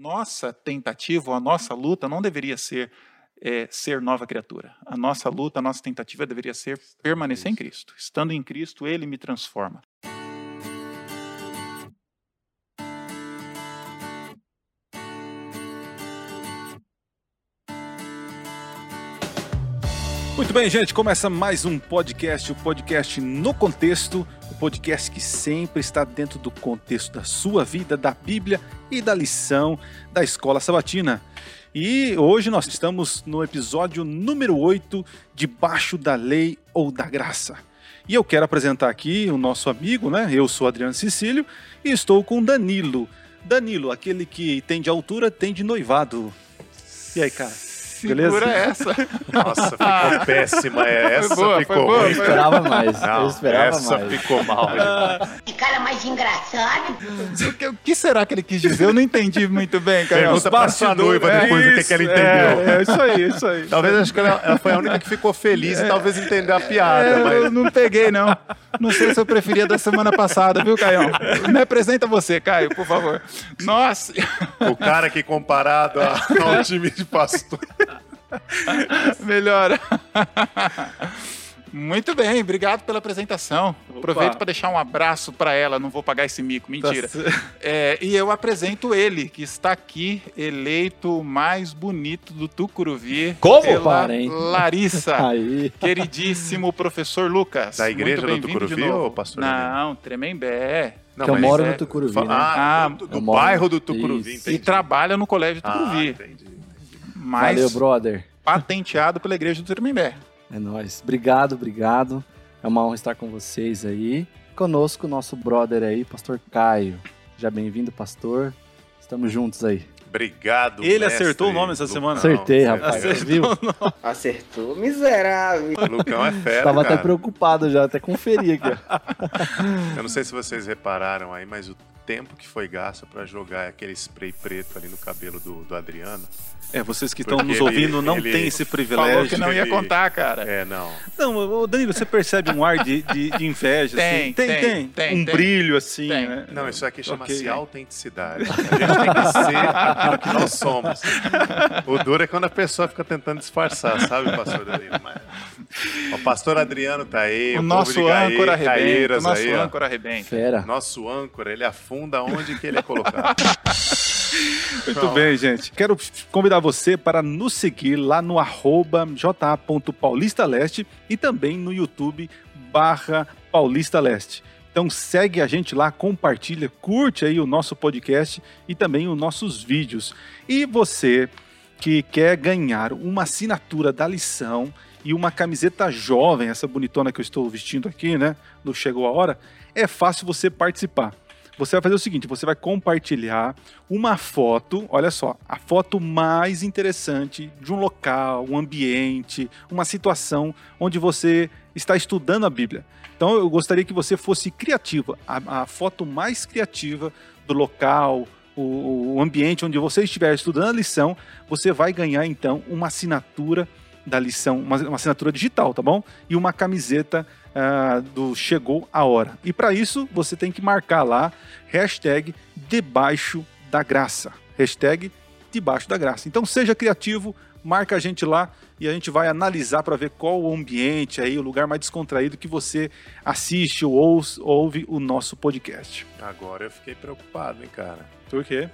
nossa tentativa, a nossa luta não deveria ser é, ser nova criatura. A nossa luta, a nossa tentativa deveria ser permanecer em Cristo. Estando em Cristo, Ele me transforma. Muito bem, gente, começa mais um podcast, o podcast no contexto, o podcast que sempre está dentro do contexto da sua vida, da Bíblia e da lição da Escola Sabatina. E hoje nós estamos no episódio número 8, Debaixo da Lei ou da Graça. E eu quero apresentar aqui o nosso amigo, né? Eu sou Adriano Cecílio e estou com Danilo. Danilo, aquele que tem de altura, tem de noivado. E aí, cara? Beleza? Segura essa. Nossa, ficou péssima. Essa boa, ficou foi boa, ruim. Eu esperava mais. Não, eu esperava essa mais. ficou mal. Que cara mais engraçado. O que, será que ele quis dizer? Eu não entendi muito bem, cara. Pergunta pra sua noiva depois o que, que ela entendeu. É, é isso aí, isso aí. Talvez acho que ela, ela foi a única que ficou feliz e talvez entendeu a piada. É, mas... eu não peguei, não. Não sei se eu preferia da semana passada, viu, Caião? Me apresenta você, Caio, por favor. Nossa! O cara que comparado ao time de pastor. Melhora. Muito bem, obrigado pela apresentação. Aproveito para deixar um abraço para ela, não vou pagar esse mico, mentira. É, e eu apresento ele, que está aqui, eleito o mais bonito do Tucuruvi. Como? Pela Para, hein? Larissa. Aí. Queridíssimo professor Lucas. Da igreja Muito do Tucuruvi ou pastor Não, Tremembé. Não, que eu moro é- no Tucuruvi, né? Ah, Ah, do, do moro- bairro do Tucuruvi. E trabalha no colégio Ah, Tucuruvi, entendi. Mas Valeu, brother. patenteado pela igreja do Tremembé. É nóis. Obrigado, obrigado. É uma honra estar com vocês aí. Conosco, nosso brother aí, pastor Caio. Já bem-vindo, pastor. Estamos juntos aí. Obrigado, Ele mestre. acertou o nome essa Lucão, semana? Acertei, rapaz. acertou. Viu? Acertou, miserável. Lucão é fera, Tava até preocupado já, até conferi aqui. ó. Eu não sei se vocês repararam aí, mas o tempo que foi gasto pra jogar aquele spray preto ali no cabelo do, do Adriano. É, vocês que estão nos ele- ouvindo não ele têm esse Falou privilégio. que não ia contar, cara. É, não. Não, ô, Danilo, você percebe um ar de, de, de inveja? Tem, assim? tem, tem, tem, tem, Um tem. brilho assim, Tem. né? Não, isso aqui chama-se Ok. autenticidade. A gente tem que ser aquilo que nós somos. O duro é quando a pessoa fica tentando disfarçar, sabe, pastor Danilo? Mas... O pastor Adriano tá aí, O o, nosso de Gaê- âncora arrebenta. O nosso aí, âncora arrebenta. Fera. Nosso âncora, ele afunda onde que ele é colocado. Muito bem, gente. Quero convidar você para nos seguir lá no arroba ja.paulistaleste e também no YouTube barra Paulista Leste. Então segue a gente lá, compartilha, curte aí o nosso podcast e também os nossos vídeos. E você que quer ganhar uma assinatura da lição e uma camiseta jovem, essa bonitona que eu estou vestindo aqui, né? Do Chegou a Hora, é fácil você participar. Você vai fazer o seguinte: você vai compartilhar uma foto, olha só, a foto mais interessante de um local, um ambiente, uma situação onde você está estudando a Bíblia. Então eu gostaria que você fosse criativa, a, a foto mais criativa do local, o, o ambiente onde você estiver estudando a lição, você vai ganhar então uma assinatura da lição, uma, uma assinatura digital, tá bom? E uma camiseta ah, do Chegou a Hora. E para isso você tem que marcar lá hashtag debaixo da graça. Hashtag debaixo da graça. Então seja criativo, marca a gente lá e a gente vai analisar para ver qual o ambiente aí, o lugar mais descontraído que você assiste ou ouve, ouve o nosso podcast. Agora eu fiquei preocupado, hein, cara. Por quê?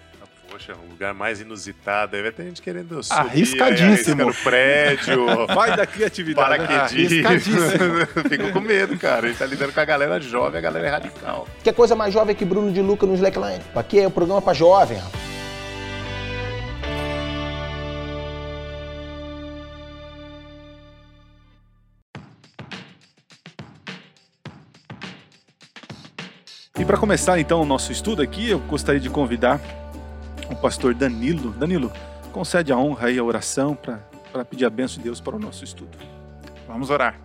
Poxa, um lugar mais inusitado. Aí vai ter gente querendo subir Arriscadíssimo. aí, arrisca no prédio. Vai da criatividade. Paraquedismo. Arriscadíssimo. Fico com medo, cara. A gente tá lidando com a galera jovem, a galera é radical. Que coisa mais jovem que Bruno de Luca no Slackline? Aqui é o programa pra jovem, rapaz. E para começar então o nosso estudo aqui, eu gostaria de convidar o pastor Danilo. Danilo, concede a honra e a oração para pedir a bênção de Deus para o nosso estudo. Vamos orar.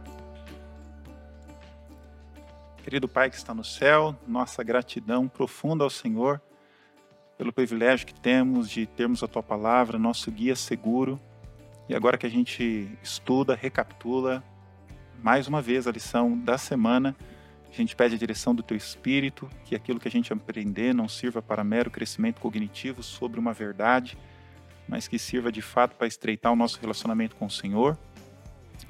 Querido Pai que está no céu, nossa gratidão profunda ao Senhor pelo privilégio que temos de termos a Tua palavra, nosso guia seguro. E agora que a gente estuda, recapitula mais uma vez a lição da semana, A gente pede a direção do teu espírito, que aquilo que a gente aprender não sirva para mero crescimento cognitivo sobre uma verdade, mas que sirva de fato para estreitar o nosso relacionamento com o Senhor,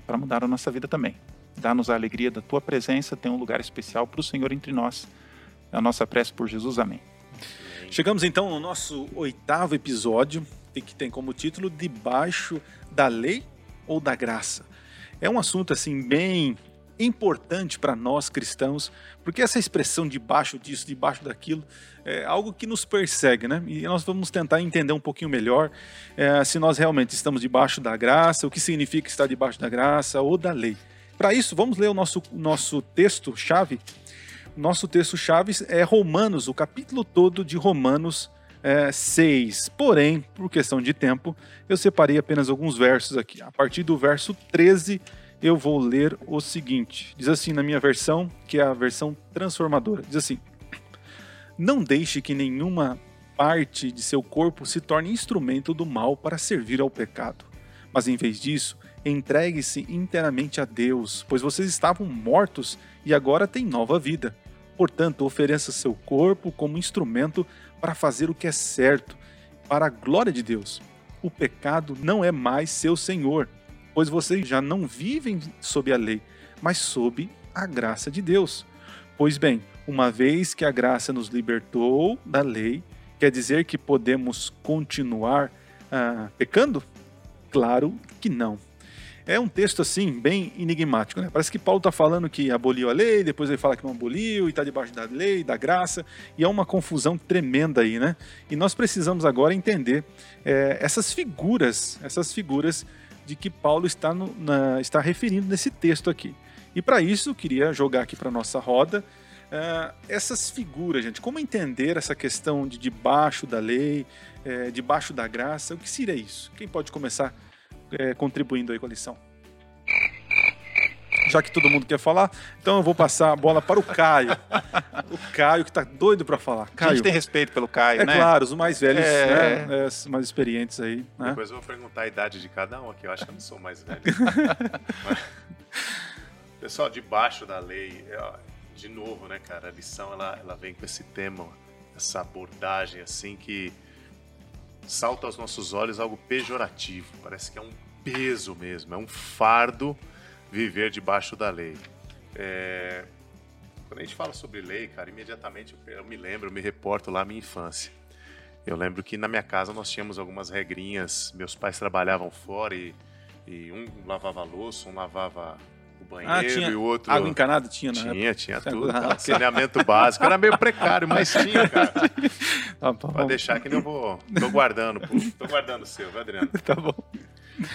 para mudar a nossa vida também. Dá-nos a alegria da tua presença, tem um lugar especial para o Senhor entre nós. É a nossa prece por Jesus. Amém. Chegamos então no nosso oitavo episódio, que tem como título Debaixo da Lei ou da Graça. É um assunto assim bem importante para nós cristãos, porque essa expressão debaixo disso, debaixo daquilo, é algo que nos persegue, né? E nós vamos tentar entender um pouquinho melhor é, se nós realmente estamos debaixo da graça, o que significa estar debaixo da graça ou da lei. Para isso, vamos ler o nosso, nosso texto-chave. Nosso texto-chave é Romanos, o capítulo todo de Romanos é, 6. Porém, por questão de tempo, eu separei apenas alguns versos aqui. A partir do verso 13 eu vou ler o seguinte. Diz assim na minha versão, que é a versão transformadora. Diz assim: Não deixe que nenhuma parte de seu corpo se torne instrumento do mal para servir ao pecado. Mas em vez disso, entregue-se inteiramente a Deus, pois vocês estavam mortos e agora têm nova vida. Portanto, ofereça seu corpo como instrumento para fazer o que é certo, para a glória de Deus. O pecado não é mais seu senhor pois vocês já não vivem sob a lei, mas sob a graça de Deus. Pois bem, uma vez que a graça nos libertou da lei, quer dizer que podemos continuar ah, pecando? Claro que não. É um texto assim, bem enigmático. Né? Parece que Paulo está falando que aboliu a lei, depois ele fala que não aboliu e está debaixo da lei, da graça, e é uma confusão tremenda aí, né? E nós precisamos agora entender é, essas figuras, essas figuras de que Paulo está, no, na, está referindo nesse texto aqui. E para isso, queria jogar aqui para nossa roda uh, essas figuras, gente. Como entender essa questão de debaixo da lei, é, debaixo da graça? O que seria isso? Quem pode começar é, contribuindo aí com a lição? Já que todo mundo quer falar, então eu vou passar a bola para o Caio. O Caio que está doido para falar. Caio, a gente tem respeito pelo Caio, é né? É claro, os mais velhos, é... Né, os mais experientes aí. Né? Depois eu vou perguntar a idade de cada um aqui, eu acho que eu não sou mais velho. Pessoal, debaixo da lei, de novo, né, cara, a lição ela, ela vem com esse tema, essa abordagem assim que salta aos nossos olhos algo pejorativo, parece que é um peso mesmo, é um fardo viver debaixo da lei. É... Quando a gente fala sobre lei, cara, imediatamente eu me lembro, eu me reporto lá à minha infância. Eu lembro que na minha casa nós tínhamos algumas regrinhas. Meus pais trabalhavam fora e, e um lavava louça, um lavava o banheiro ah, e o outro. Água encanada tinha, né? Tinha, tinha tudo. Ah, Saneamento básico. Era meio precário, mas tinha, cara. Tá Pode deixar que eu vou. Tô guardando, pô. Tô guardando o seu, viu, Adriano? Tá bom.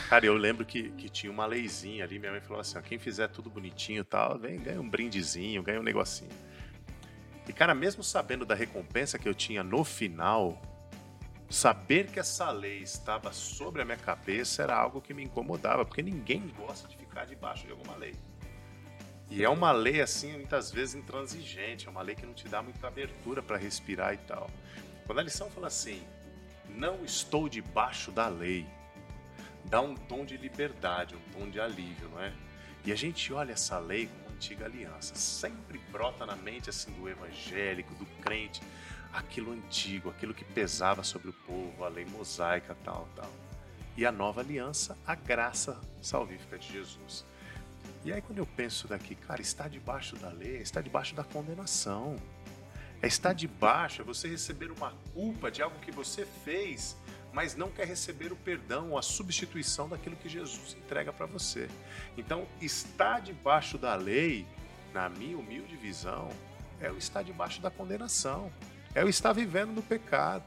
Cara, eu lembro que, que tinha uma leizinha ali, minha mãe falou assim: ó, quem fizer tudo bonitinho e tal, vem, ganha um brindezinho, ganha um negocinho. E, cara, mesmo sabendo da recompensa que eu tinha no final, saber que essa lei estava sobre a minha cabeça era algo que me incomodava, porque ninguém gosta de ficar debaixo de alguma lei. E é uma lei, assim, muitas vezes intransigente, é uma lei que não te dá muita abertura para respirar e tal. Quando a lição fala assim, não estou debaixo da lei, dá um tom de liberdade, um tom de alívio, não é? E a gente olha essa lei como antiga aliança, sempre brota na mente assim do evangélico, do crente, aquilo antigo, aquilo que pesava sobre o povo, a lei mosaica, tal, tal. E a nova aliança, a graça salvífica de Jesus. E aí quando eu penso daqui, cara, está debaixo da lei, está debaixo da condenação. É estar debaixo, é você receber uma culpa de algo que você fez mas não quer receber o perdão ou a substituição daquilo que Jesus entrega para você. Então, estar debaixo da lei, na minha humilde visão, é o estar debaixo da condenação, é o estar vivendo no pecado,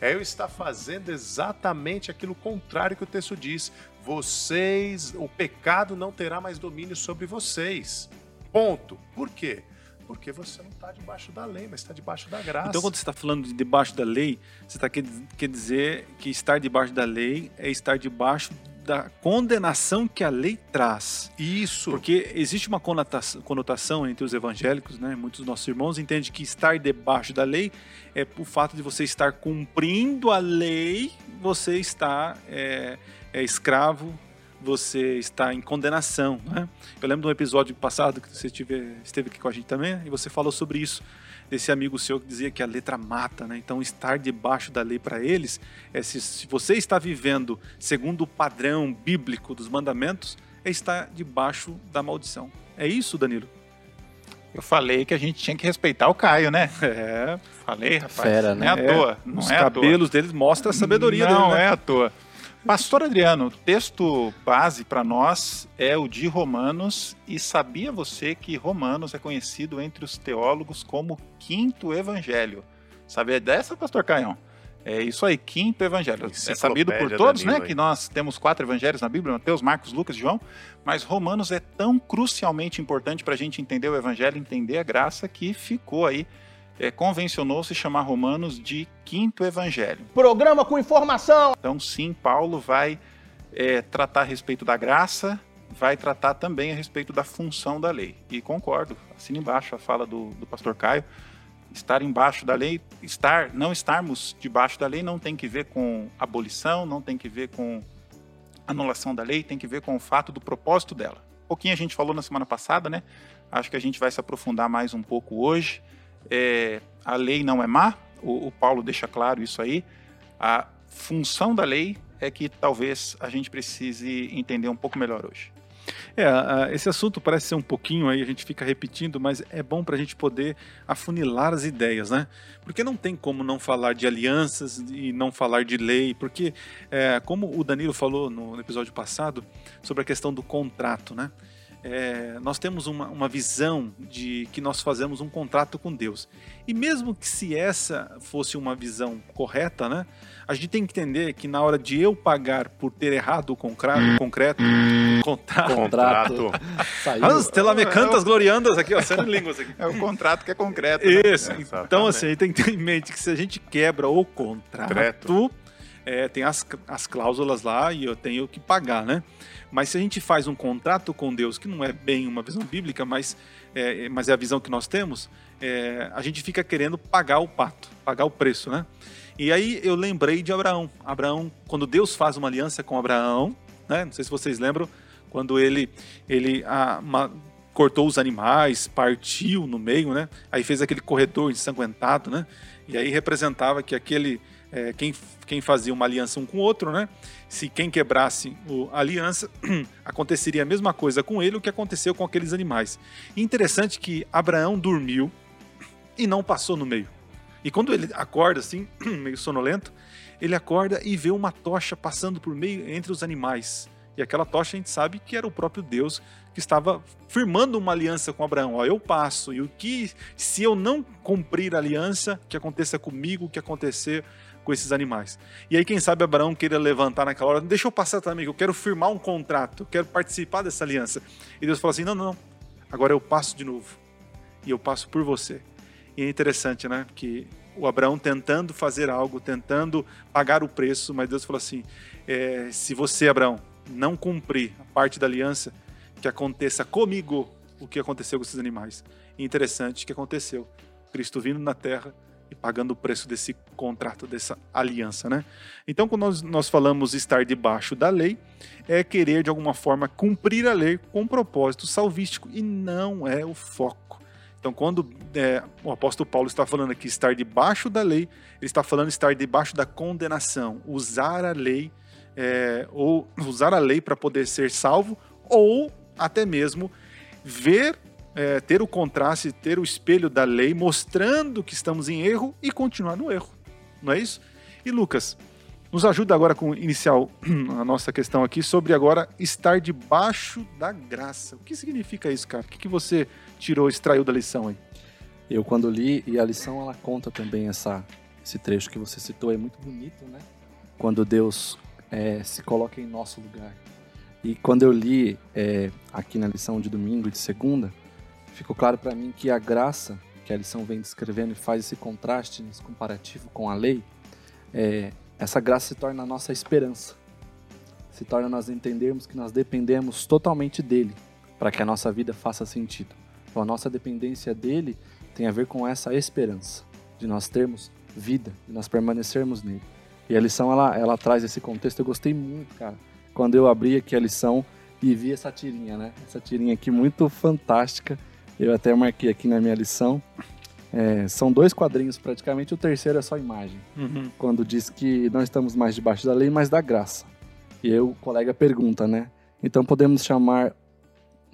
é eu estar fazendo exatamente aquilo contrário que o texto diz. Vocês, o pecado não terá mais domínio sobre vocês. Ponto. Por quê? Porque você não está debaixo da lei, mas está debaixo da graça. Então, quando você está falando de debaixo da lei, você está quer, quer dizer que estar debaixo da lei é estar debaixo da condenação que a lei traz. Isso. Porque existe uma conotação, conotação entre os evangélicos, né? Muitos dos nossos irmãos entendem que estar debaixo da lei é o fato de você estar cumprindo a lei, você está é, é escravo você está em condenação. Né? Eu lembro de um episódio passado que você esteve, esteve aqui com a gente também e você falou sobre isso desse amigo seu que dizia que a letra mata, né? Então estar debaixo da lei para eles é se, se, você está vivendo segundo o padrão bíblico dos mandamentos, é estar debaixo da maldição. É isso, Danilo? Eu falei que a gente tinha que respeitar o Caio, né? É. Falei, rapaz. Fera, né? Não é à toa. Não Os é cabelos deles mostram a sabedoria não dele, né? é à toa. Pastor Adriano, o texto base para nós é o de Romanos, e sabia você que Romanos é conhecido entre os teólogos como quinto evangelho? Sabia dessa, Pastor Caião? É isso aí, quinto evangelho. É sabido por todos, Danilo, né, que nós temos quatro evangelhos na Bíblia, Mateus, Marcos, Lucas e João, mas Romanos é tão crucialmente importante para a gente entender o evangelho, entender a graça, que ficou aí, é, convencionou-se chamar Romanos de quinto evangelho. Programa com informação. Então, sim, Paulo vai é, tratar a respeito da graça, vai tratar também a respeito da função da lei. E concordo, assina embaixo a fala do, do pastor Caio. Estar embaixo da lei, estar, não estarmos debaixo da lei não tem que ver com abolição, não tem que ver com anulação da lei, tem que ver com o fato do propósito dela. Um pouquinho a gente falou na semana passada, né? Acho que a gente vai se aprofundar mais um pouco hoje. É, a lei não é má, o, o Paulo deixa claro isso aí. A função da lei é que talvez a gente precise entender um pouco melhor hoje. É, esse assunto parece ser um pouquinho aí, a gente fica repetindo, mas é bom para a gente poder afunilar as ideias, né? Porque não tem como não falar de alianças e não falar de lei, porque, é, como o Danilo falou no episódio passado, sobre a questão do contrato, né? É, nós temos uma, uma visão de que nós fazemos um contrato com Deus. E mesmo que se essa fosse uma visão correta, né? A gente tem que entender que na hora de eu pagar por ter errado o concra- concreto, contrato, Contrato. Saiu. as telamencantas gloriandas aqui, ó, sendo línguas aqui. É o contrato que é concreto. né? Isso. É, então, assim, a gente tem que ter em mente que se a gente quebra o contrato, Concreto. É, tem as, as cláusulas lá e eu tenho que pagar, né? Mas se a gente faz um contrato com Deus, que não é bem uma visão bíblica, mas é, mas é a visão que nós temos, é, a gente fica querendo pagar o pato, pagar o preço, né? E aí eu lembrei de Abraão. Abraão, quando Deus faz uma aliança com Abraão, né? Não sei se vocês lembram, quando ele ele ah, ma- cortou os animais, partiu no meio, né? Aí fez aquele corredor ensanguentado, né? E aí representava que aquele é, quem, quem fazia uma aliança um com o outro, né? Se quem quebrasse a aliança, aconteceria a mesma coisa com ele, o que aconteceu com aqueles animais. Interessante que Abraão dormiu e não passou no meio. E quando ele acorda assim, meio sonolento, ele acorda e vê uma tocha passando por meio entre os animais. E aquela tocha a gente sabe que era o próprio Deus que estava firmando uma aliança com Abraão. Ó, eu passo, e o que, se eu não cumprir a aliança, que aconteça comigo, que acontecer com esses animais. E aí, quem sabe Abraão queira levantar naquela hora, deixa eu passar também, eu quero firmar um contrato, eu quero participar dessa aliança. E Deus fala assim: não, não, não, agora eu passo de novo. E eu passo por você. E é interessante, né? Que o Abraão tentando fazer algo, tentando pagar o preço, mas Deus falou assim: é, se você, Abraão, não cumprir a parte da aliança, que aconteça comigo o que aconteceu com esses animais. E interessante que aconteceu. Cristo vindo na terra e pagando o preço desse contrato, dessa aliança, né? Então, quando nós, nós falamos estar debaixo da lei, é querer de alguma forma cumprir a lei com um propósito salvístico e não é o foco. Então, quando é, o apóstolo Paulo está falando aqui estar debaixo da lei, ele está falando estar debaixo da condenação, usar a lei é, ou usar a lei para poder ser salvo, ou até mesmo ver, é, ter o contraste, ter o espelho da lei, mostrando que estamos em erro e continuar no erro. Não é isso? E Lucas, nos ajuda agora com iniciar o- a nossa questão aqui sobre agora estar debaixo da graça. O que significa isso, cara? O que, que você tirou, extraiu da lição aí? Eu quando li, e a lição ela conta também essa, esse trecho que você citou, é muito bonito, né? Quando Deus é, se coloca em nosso lugar. E quando eu li é, aqui na lição de domingo e de segunda, ficou claro para mim que a graça que a lição vem descrevendo e faz esse contraste, esse comparativo com a lei, é, essa graça se torna a nossa esperança. Se torna nós entendermos que nós dependemos totalmente dele para que a nossa vida faça sentido. Então, a nossa dependência dele tem a ver com essa esperança de nós termos vida, de nós permanecermos nele. E a lição ela, ela traz esse contexto. Eu gostei muito, cara, quando eu abri aqui a lição e vi essa tirinha, né? Essa tirinha aqui muito fantástica. Eu até marquei aqui na minha lição. É, são dois quadrinhos praticamente, o terceiro é só imagem. Uhum. Quando diz que não estamos mais debaixo da lei, mas da graça. E aí o colega pergunta, né? Então podemos chamar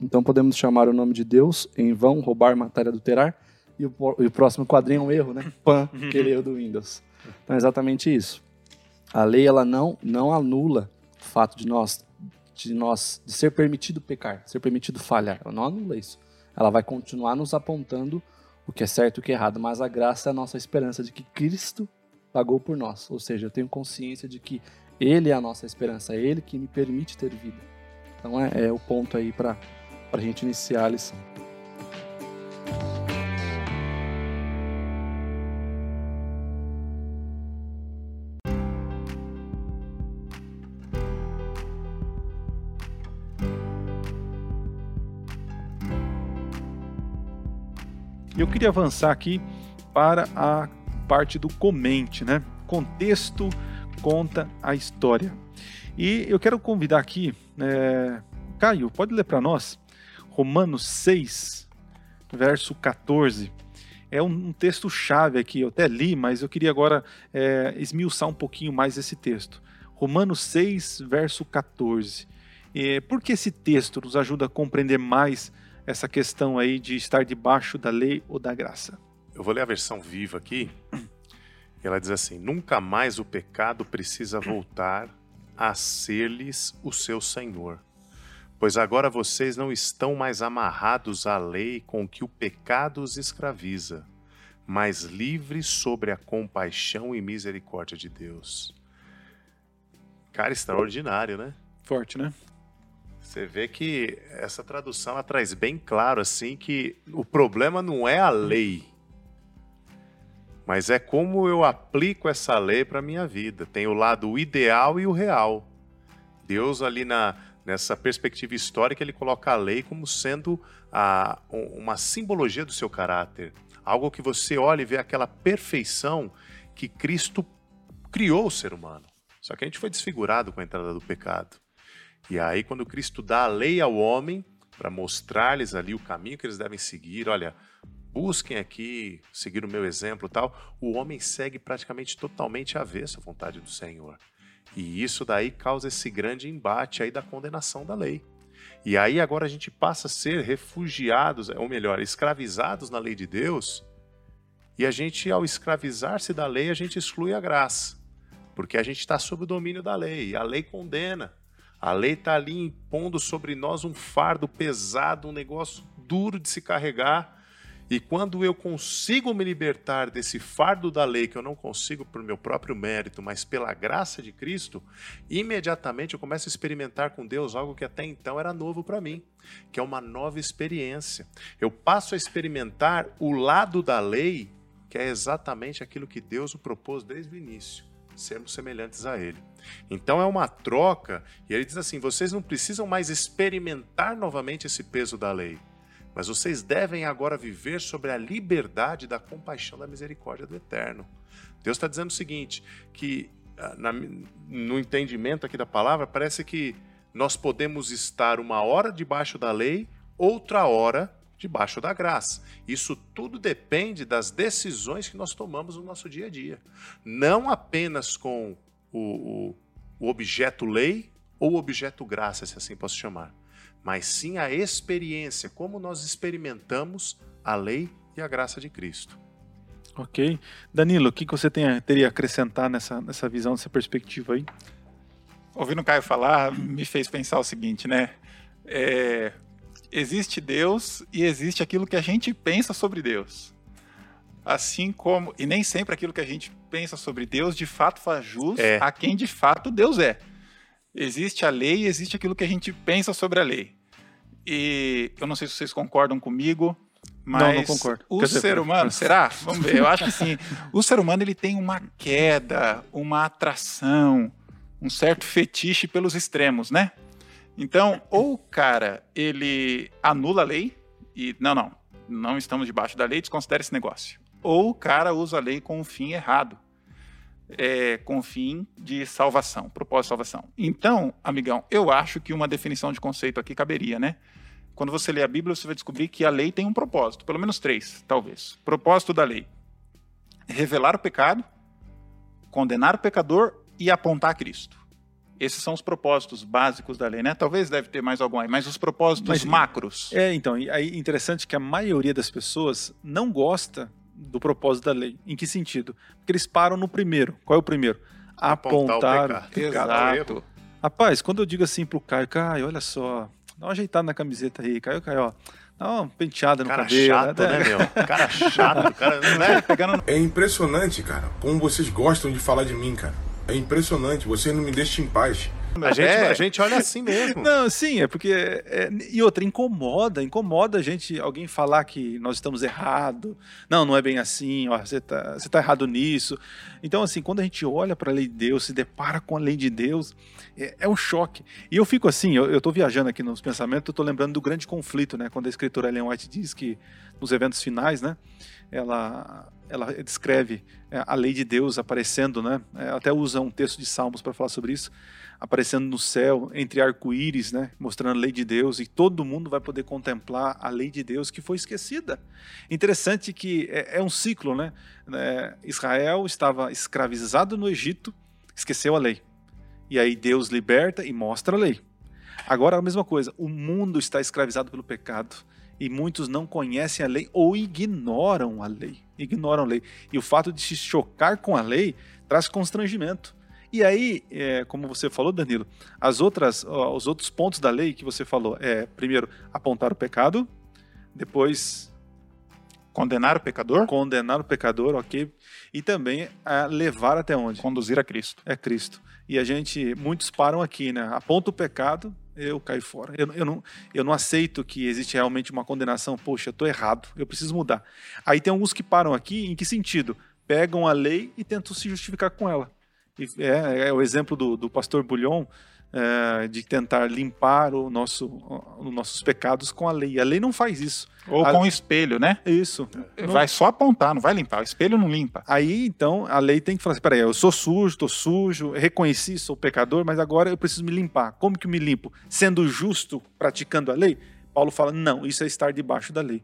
então podemos chamar o nome de Deus em vão, roubar, matar e adulterar. E o, e o próximo quadrinho é um erro, né? Pan, aquele erro do Windows. Então é exatamente isso. A lei ela não não anula o fato de nós de nós de ser permitido pecar, ser permitido falhar. Ela não anula isso. Ela vai continuar nos apontando o que é certo e o que é errado, mas a graça é a nossa esperança de que Cristo pagou por nós. Ou seja, eu tenho consciência de que Ele é a nossa esperança, é Ele que me permite ter vida. Então é, é o ponto aí para a gente iniciar a lição. Eu queria avançar aqui para a parte do comente, né? Contexto conta a história. E eu quero convidar aqui, é... Caio, pode ler para nós Romanos 6, verso 14. É um, um texto chave aqui, eu até li, mas eu queria agora é, esmiuçar um pouquinho mais esse texto. Romanos 6, verso 14. É, por que esse texto nos ajuda a compreender mais essa questão aí de estar debaixo da lei ou da graça? Eu vou ler a versão viva aqui. Ela diz assim: Nunca mais o pecado precisa voltar a ser-lhes o seu senhor. Pois agora vocês não estão mais amarrados à lei com que o pecado os escraviza, mas livres sobre a compaixão e misericórdia de Deus. Cara, extraordinário, né? Forte, né? Você vê que essa tradução ela traz bem claro assim que o problema não é a lei, mas é como eu aplico essa lei para minha vida. Tem o lado ideal e o real. Deus ali na nessa perspectiva histórica ele coloca a lei como sendo a, uma simbologia do seu caráter, algo que você olha e vê aquela perfeição que Cristo criou o ser humano. Só que a gente foi desfigurado com a entrada do pecado. E aí, quando Cristo dá a lei ao homem, para mostrar-lhes ali o caminho que eles devem seguir, olha, busquem aqui, seguir o meu exemplo tal, o homem segue praticamente totalmente avesso à vontade do Senhor. E isso daí causa esse grande embate aí da condenação da lei. E aí agora a gente passa a ser refugiados, ou melhor, escravizados na lei de Deus, e a gente, ao escravizar-se da lei, a gente exclui a graça, porque a gente está sob o domínio da lei, e a lei condena. A lei está ali impondo sobre nós um fardo pesado, um negócio duro de se carregar. E quando eu consigo me libertar desse fardo da lei, que eu não consigo por meu próprio mérito, mas pela graça de Cristo, imediatamente eu começo a experimentar com Deus algo que até então era novo para mim, que é uma nova experiência. Eu passo a experimentar o lado da lei, que é exatamente aquilo que Deus o propôs desde o início sermos semelhantes a Ele. Então é uma troca, e ele diz assim: vocês não precisam mais experimentar novamente esse peso da lei, mas vocês devem agora viver sobre a liberdade da compaixão da misericórdia do Eterno. Deus está dizendo o seguinte: que ah, na, no entendimento aqui da palavra, parece que nós podemos estar uma hora debaixo da lei, outra hora debaixo da graça. Isso tudo depende das decisões que nós tomamos no nosso dia a dia. Não apenas com o, o, o objeto lei ou objeto graça, se assim posso chamar, mas sim a experiência, como nós experimentamos a lei e a graça de Cristo. Ok. Danilo, o que você tem, teria a acrescentar nessa, nessa visão, nessa perspectiva aí? Ouvindo o Caio falar, me fez pensar o seguinte, né? É, existe Deus e existe aquilo que a gente pensa sobre Deus. Assim como, e nem sempre aquilo que a gente pensa sobre Deus de fato faz jus é. a quem de fato Deus é. Existe a lei e existe aquilo que a gente pensa sobre a lei. E eu não sei se vocês concordam comigo, mas não, não concordo. o ser dizer, humano, será? Vamos ver, eu acho que sim. O ser humano ele tem uma queda, uma atração, um certo fetiche pelos extremos, né? Então, ou o cara, ele anula a lei e, não, não, não estamos debaixo da lei, desconsidera esse negócio. Ou o cara usa a lei com um fim errado. é, com fim de salvação, propósito de salvação. Então, amigão, eu acho que uma definição de conceito aqui caberia, né? Quando você lê a Bíblia, você vai descobrir que a lei tem um propósito, pelo menos três, talvez. Propósito da lei: revelar o pecado, condenar o pecador e apontar Cristo. Esses são os propósitos básicos da lei, né? Talvez deve ter mais algum aí, mas os propósitos mas, macros. É, então, e aí interessante que a maioria das pessoas não gosta do propósito da lei. Em que sentido? Porque eles param no primeiro. Qual é o primeiro? Apontar, Apontar o pecado. pecado. Exato. Rapaz, quando eu digo assim pro Caio, Caio, olha só, dá uma ajeitada na camiseta aí, Caio, Caio, ó. Dá uma penteada no cara cabelo. Chato, né, né meu? Cara chato, cara, não é pegando... É impressionante, cara, como vocês gostam de falar de mim, cara. É impressionante, você não me deixa em paz. A gente, é. a gente olha assim mesmo. Não, sim, é porque. É, e outra, incomoda, incomoda a gente, alguém falar que nós estamos errado. Não, não é bem assim, ó, você está você tá errado nisso. Então, assim, quando a gente olha para a lei de Deus, se depara com a lei de Deus, é, é um choque. E eu fico assim, eu, estou viajando aqui nos pensamentos, eu estou lembrando do grande conflito, né? Quando a escritora Ellen White diz que nos eventos finais, né? Ela, ela descreve é, a lei de Deus aparecendo, né? É, até usa um texto de Salmos para falar sobre isso, aparecendo no céu entre arco-íris, né? Mostrando a lei de Deus e todo mundo vai poder contemplar a lei de Deus que foi esquecida. Interessante que é, é um ciclo, né? Israel estava escravizado no Egito, esqueceu a lei. E aí Deus liberta e mostra a lei. Agora a mesma coisa, o mundo está escravizado pelo pecado e muitos não conhecem a lei ou ignoram a lei. Ignoram a lei. E o fato de se chocar com a lei traz constrangimento. E aí, é, como você falou, Danilo, as outras, os outros pontos da lei que você falou é, primeiro, apontar o pecado, depois condenar o pecador, condenar o pecador, ok, e também a levar até onde? Conduzir a Cristo. É Cristo. E a gente, muitos param aqui, né? Aponta o pecado, eu caio fora. Eu, eu, não, eu não aceito que existe realmente uma condenação. Poxa, eu estou errado, eu preciso mudar. Aí tem alguns que param aqui, em que sentido? Pegam a lei e tentam se justificar com ela. É, é o exemplo do, do pastor Bulhon, é, de tentar limpar o nosso, os nossos pecados com a lei. A lei não faz isso. Ou a... com o espelho, né? Isso. Vai só apontar, não vai limpar. O espelho não limpa. Aí, então, a lei tem que falar assim: peraí, eu sou sujo, estou sujo, reconheci, sou pecador, mas agora eu preciso me limpar. Como que eu me limpo? Sendo justo, praticando a lei? Paulo fala: não, isso é estar debaixo da lei.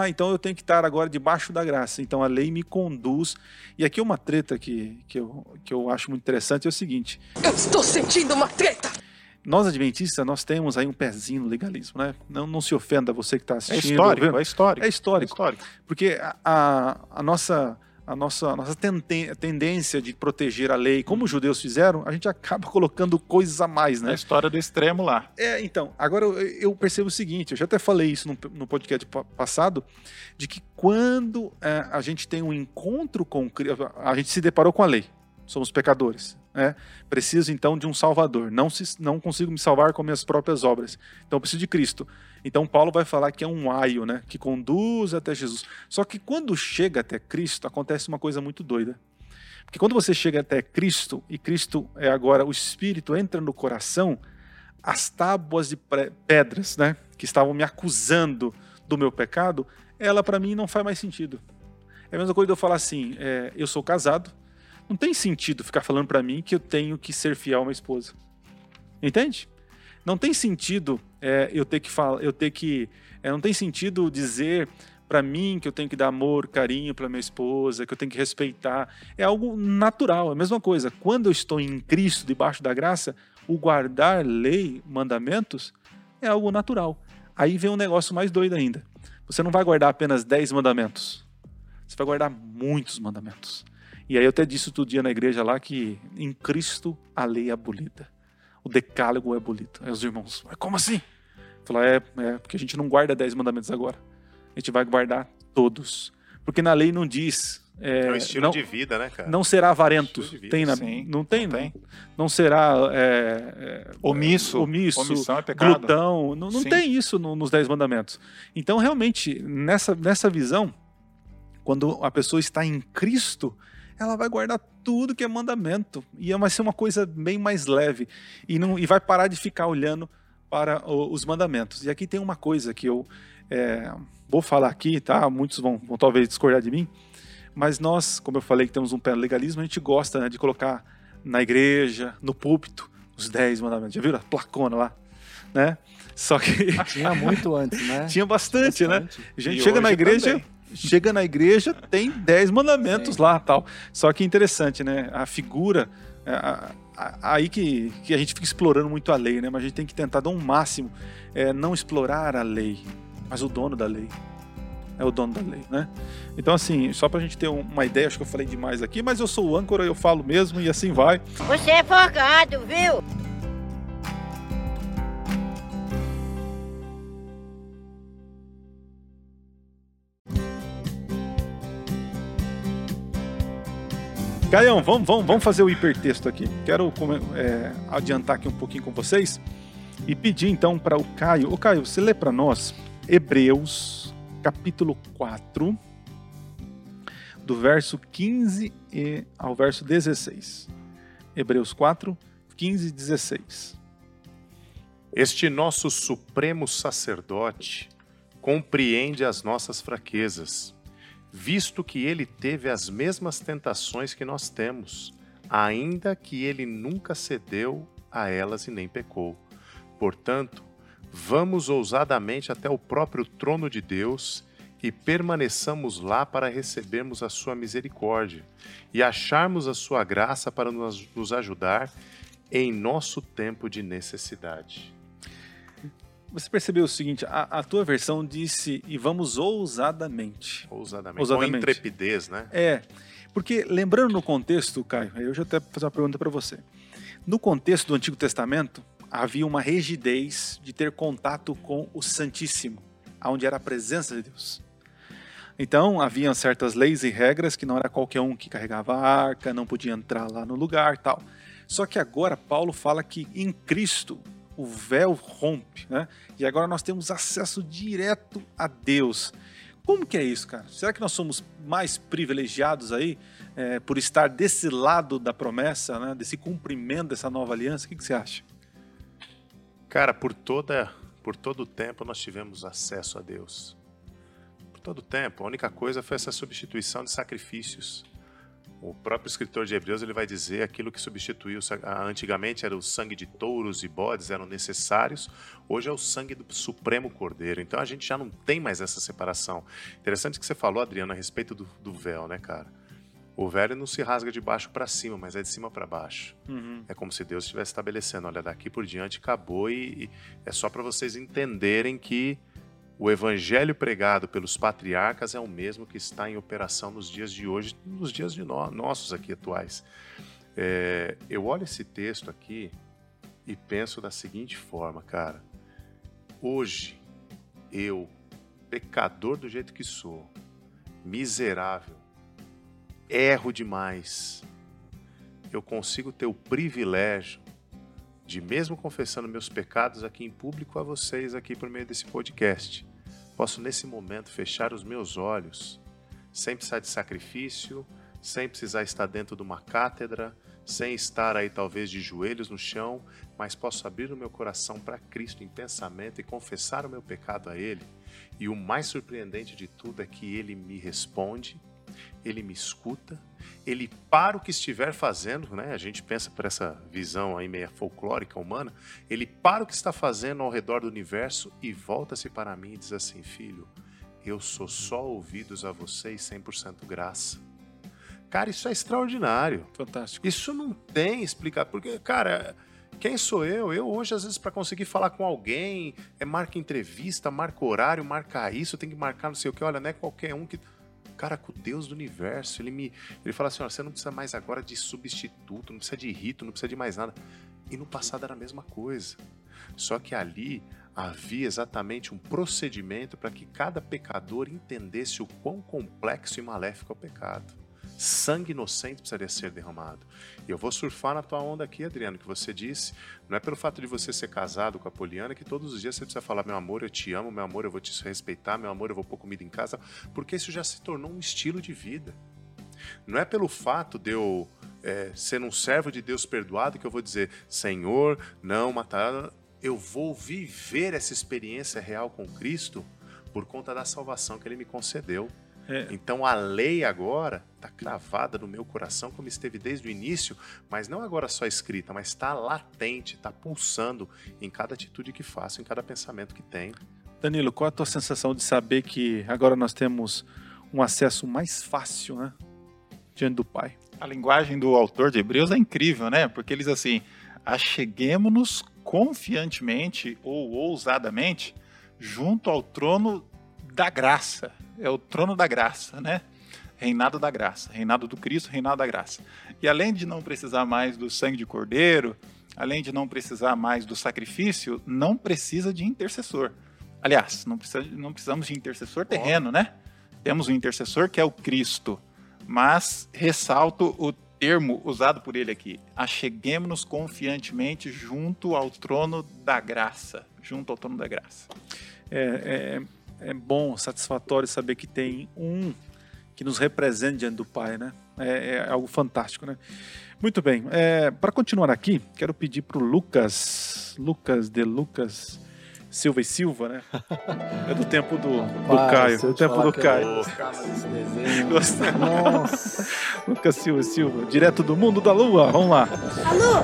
Ah, então eu tenho que estar agora debaixo da graça. Então a lei me conduz. E aqui uma treta que, que, eu, que eu acho muito interessante é o seguinte: Eu estou sentindo uma treta! Nós adventistas, nós temos aí um pezinho no legalismo, né? Não, não se ofenda você que está assistindo. É histórico, é histórico. É histórico. É histórico. Porque a, a, a nossa a nossa, a nossa tendência de proteger a lei, como os judeus fizeram, a gente acaba colocando coisas a mais, né? A história do extremo lá. É, então, agora eu, eu percebo o seguinte, eu já até falei isso no, no podcast passado, de que quando é, a gente tem um encontro com a gente se deparou com a lei, somos pecadores, né? Preciso então de um Salvador. Não, se, não consigo me salvar com minhas próprias obras. Então preciso de Cristo. Então Paulo vai falar que é um aio, né, que conduz até Jesus. Só que quando chega até Cristo, acontece uma coisa muito doida. Porque quando você chega até Cristo, e Cristo é agora o Espírito entra no coração, as tábuas de pedras, né, que estavam me acusando do meu pecado, ela para mim não faz mais sentido. É a mesma coisa de eu falar assim, é, eu sou casado, não tem sentido ficar falando para mim que eu tenho que ser fiel a uma esposa. Entende? Não tem sentido é, eu ter que falar, eu ter que, é, não tem sentido dizer para mim que eu tenho que dar amor, carinho para minha esposa, que eu tenho que respeitar. É algo natural, é a mesma coisa. Quando eu estou em Cristo, debaixo da graça, o guardar lei, mandamentos, é algo natural. Aí vem um negócio mais doido ainda. Você não vai guardar apenas 10 mandamentos. Você vai guardar muitos mandamentos. E aí eu até disse outro dia na igreja lá que em Cristo a lei é abolida o decálogo é bonito. Aí os irmãos, como assim? Falar, é, é, porque a gente não guarda dez mandamentos agora. A gente vai guardar todos. Porque na lei não diz. É, é um estilo não, de vida, né, cara? Não será avarento. Tem na, Sim, não tem, não tem. Não será é, é, omisso. Omisso. Omissão é pecado. Glutão. Não, não tem isso no, nos dez mandamentos. Então, realmente, nessa, nessa visão, quando a pessoa está em Cristo, ela vai guardar tudo que é mandamento. E vai ser uma coisa bem mais leve. E, não, e vai parar de ficar olhando para os mandamentos. E aqui tem uma coisa que eu é, vou falar aqui, tá? Muitos vão, vão talvez discordar de mim. Mas nós, como eu falei que temos um pé no legalismo, a gente gosta né, de colocar na igreja, no púlpito, os dez mandamentos. Já viram a placona lá? Né? Só que. Tinha muito antes, né? Tinha bastante, bastante. né? A gente E chega na igreja. também. Chega na igreja, tem dez mandamentos lá tal. Só que interessante, né? A figura. a- aí que, que a gente fica explorando muito a lei, né? Mas a gente tem que tentar dar um máximo. É, não explorar a lei, mas o dono da lei. É o dono da lei, né? Então, assim, só pra gente ter um- uma ideia, acho que eu falei demais aqui, mas eu sou o âncora, eu falo mesmo e assim vai. Você é folgado, viu? Caião, vamos, vamos, vamos fazer o hipertexto aqui. Quero é, adiantar aqui um pouquinho com vocês e pedir então para o Caio. Ô Caio, você lê para nós Hebreus, capítulo 4, do verso 15 e ao verso 16. Hebreus 4, 15 e 16. Este nosso supremo sacerdote compreende as nossas fraquezas, visto que ele teve as mesmas tentações que nós temos, ainda que ele nunca cedeu a elas e nem pecou. Portanto, vamos ousadamente até o próprio trono de Deus e permaneçamos lá para recebermos a sua misericórdia e acharmos a sua graça para nos ajudar em nosso tempo de necessidade. Você percebeu o seguinte, a, a tua versão disse e vamos ousadamente. Ousadamente. Ousadamente. Com intrepidez, né? É, porque lembrando no contexto, Caio, eu já até fazer uma pergunta para você. No contexto do Antigo Testamento, havia uma rigidez de ter contato com o Santíssimo, onde era a presença de Deus. Então, havia certas leis e regras que não era qualquer um que carregava a arca, não podia entrar lá no lugar tal. Só que agora Paulo fala que em Cristo o véu rompe, né? E agora nós temos acesso direto a Deus. Como que é isso, cara? Será que nós somos mais privilegiados aí é, por estar desse lado da promessa, né? Desse cumprimento dessa nova aliança? O que, que você acha? Cara, por toda por todo o tempo nós tivemos acesso a Deus. Por todo o tempo. A única coisa foi essa substituição de sacrifícios. O próprio escritor de Hebreus ele vai dizer aquilo que substituiu antigamente era o sangue de touros e bodes eram necessários, hoje é o sangue do supremo cordeiro. Então a gente já não tem mais essa separação. Interessante que você falou, Adriano, a respeito do, do véu, né, cara? O véu ele não se rasga de baixo para cima, mas é de cima para baixo. É como se Deus estivesse estabelecendo, olha, daqui por diante acabou e, e é só para vocês entenderem que o evangelho pregado pelos patriarcas é o mesmo que está em operação nos dias de hoje, nos dias de nossos aqui atuais. É, eu olho esse texto aqui e penso da seguinte forma, cara. Hoje, eu, pecador do jeito que sou, miserável, erro demais, eu consigo ter o privilégio de, mesmo confessando meus pecados aqui em público a vocês aqui por meio desse podcast, posso nesse momento fechar os meus olhos, sem precisar de sacrifício, sem precisar estar dentro de uma cátedra, sem estar aí talvez de joelhos no chão, mas posso abrir o meu coração para Cristo em pensamento e confessar o meu pecado a Ele. E o mais surpreendente de tudo é que Ele me responde ele me escuta, ele para o que estiver fazendo, né? A gente pensa por essa visão aí meio folclórica humana, ele para o que está fazendo ao redor do universo e volta-se para mim e diz assim: "Filho, eu sou só ouvidos a você e 100% graça". Cara, isso é extraordinário. Fantástico. Isso não tem explicação, porque, cara, quem sou eu? Eu hoje, às vezes, para conseguir falar com alguém, é marca entrevista, marca horário, marca isso, tem que marcar não sei o que. Olha, não é qualquer um que. Cara, com o Deus do universo, ele me. Ele fala assim: você não precisa mais agora de substituto, não precisa de rito, não precisa de mais nada. E no passado era a mesma coisa. Só que ali havia exatamente um procedimento para que cada pecador entendesse o quão complexo e maléfico é o pecado. Sangue inocente precisaria ser derramado. E eu vou surfar na tua onda aqui, Adriano, que você disse. Não é pelo fato de você ser casado com a Poliana que todos os dias você precisa falar: meu amor, eu te amo, meu amor, eu vou te respeitar, meu amor, eu vou pôr comida em casa, porque isso já se tornou um estilo de vida. Não é pelo fato de eu é, ser um servo de Deus perdoado que eu vou dizer: Senhor, não matar. Eu vou viver essa experiência real com Cristo por conta da salvação que Ele me concedeu. É. Então a lei agora está cravada no meu coração como esteve desde o início, mas não agora só escrita, mas está latente, está pulsando em cada atitude que faço, em cada pensamento que tenho. Danilo, qual a tua sensação de saber que agora nós temos um acesso mais fácil, né, diante do Pai? A linguagem do autor de Hebreus é incrível, né? Porque eles assim, acheguemos-nos confiantemente ou ousadamente junto ao trono da graça. É o trono da graça, né? Reinado da graça, reinado do Cristo, reinado da graça. E além de não precisar mais do sangue de cordeiro, além de não precisar mais do sacrifício, não precisa de intercessor. Aliás, não, precisa, não precisamos de intercessor terreno, né? Temos um intercessor que é o Cristo. Mas ressalto o termo usado por ele aqui: acheguemos-nos confiantemente junto ao trono da graça. Junto ao trono da graça. É, é, é bom, satisfatório saber que tem um que nos represente diante do Pai, né? É, é algo fantástico, né? Muito bem. É, Para continuar aqui, quero pedir para o Lucas, Lucas de Lucas Silva e Silva, né? É do tempo do, do Caio. Do tempo do Caio. Gostava. Nossa. Lucas Silva e Silva, direto do mundo da Lua. Vamos lá. Alô?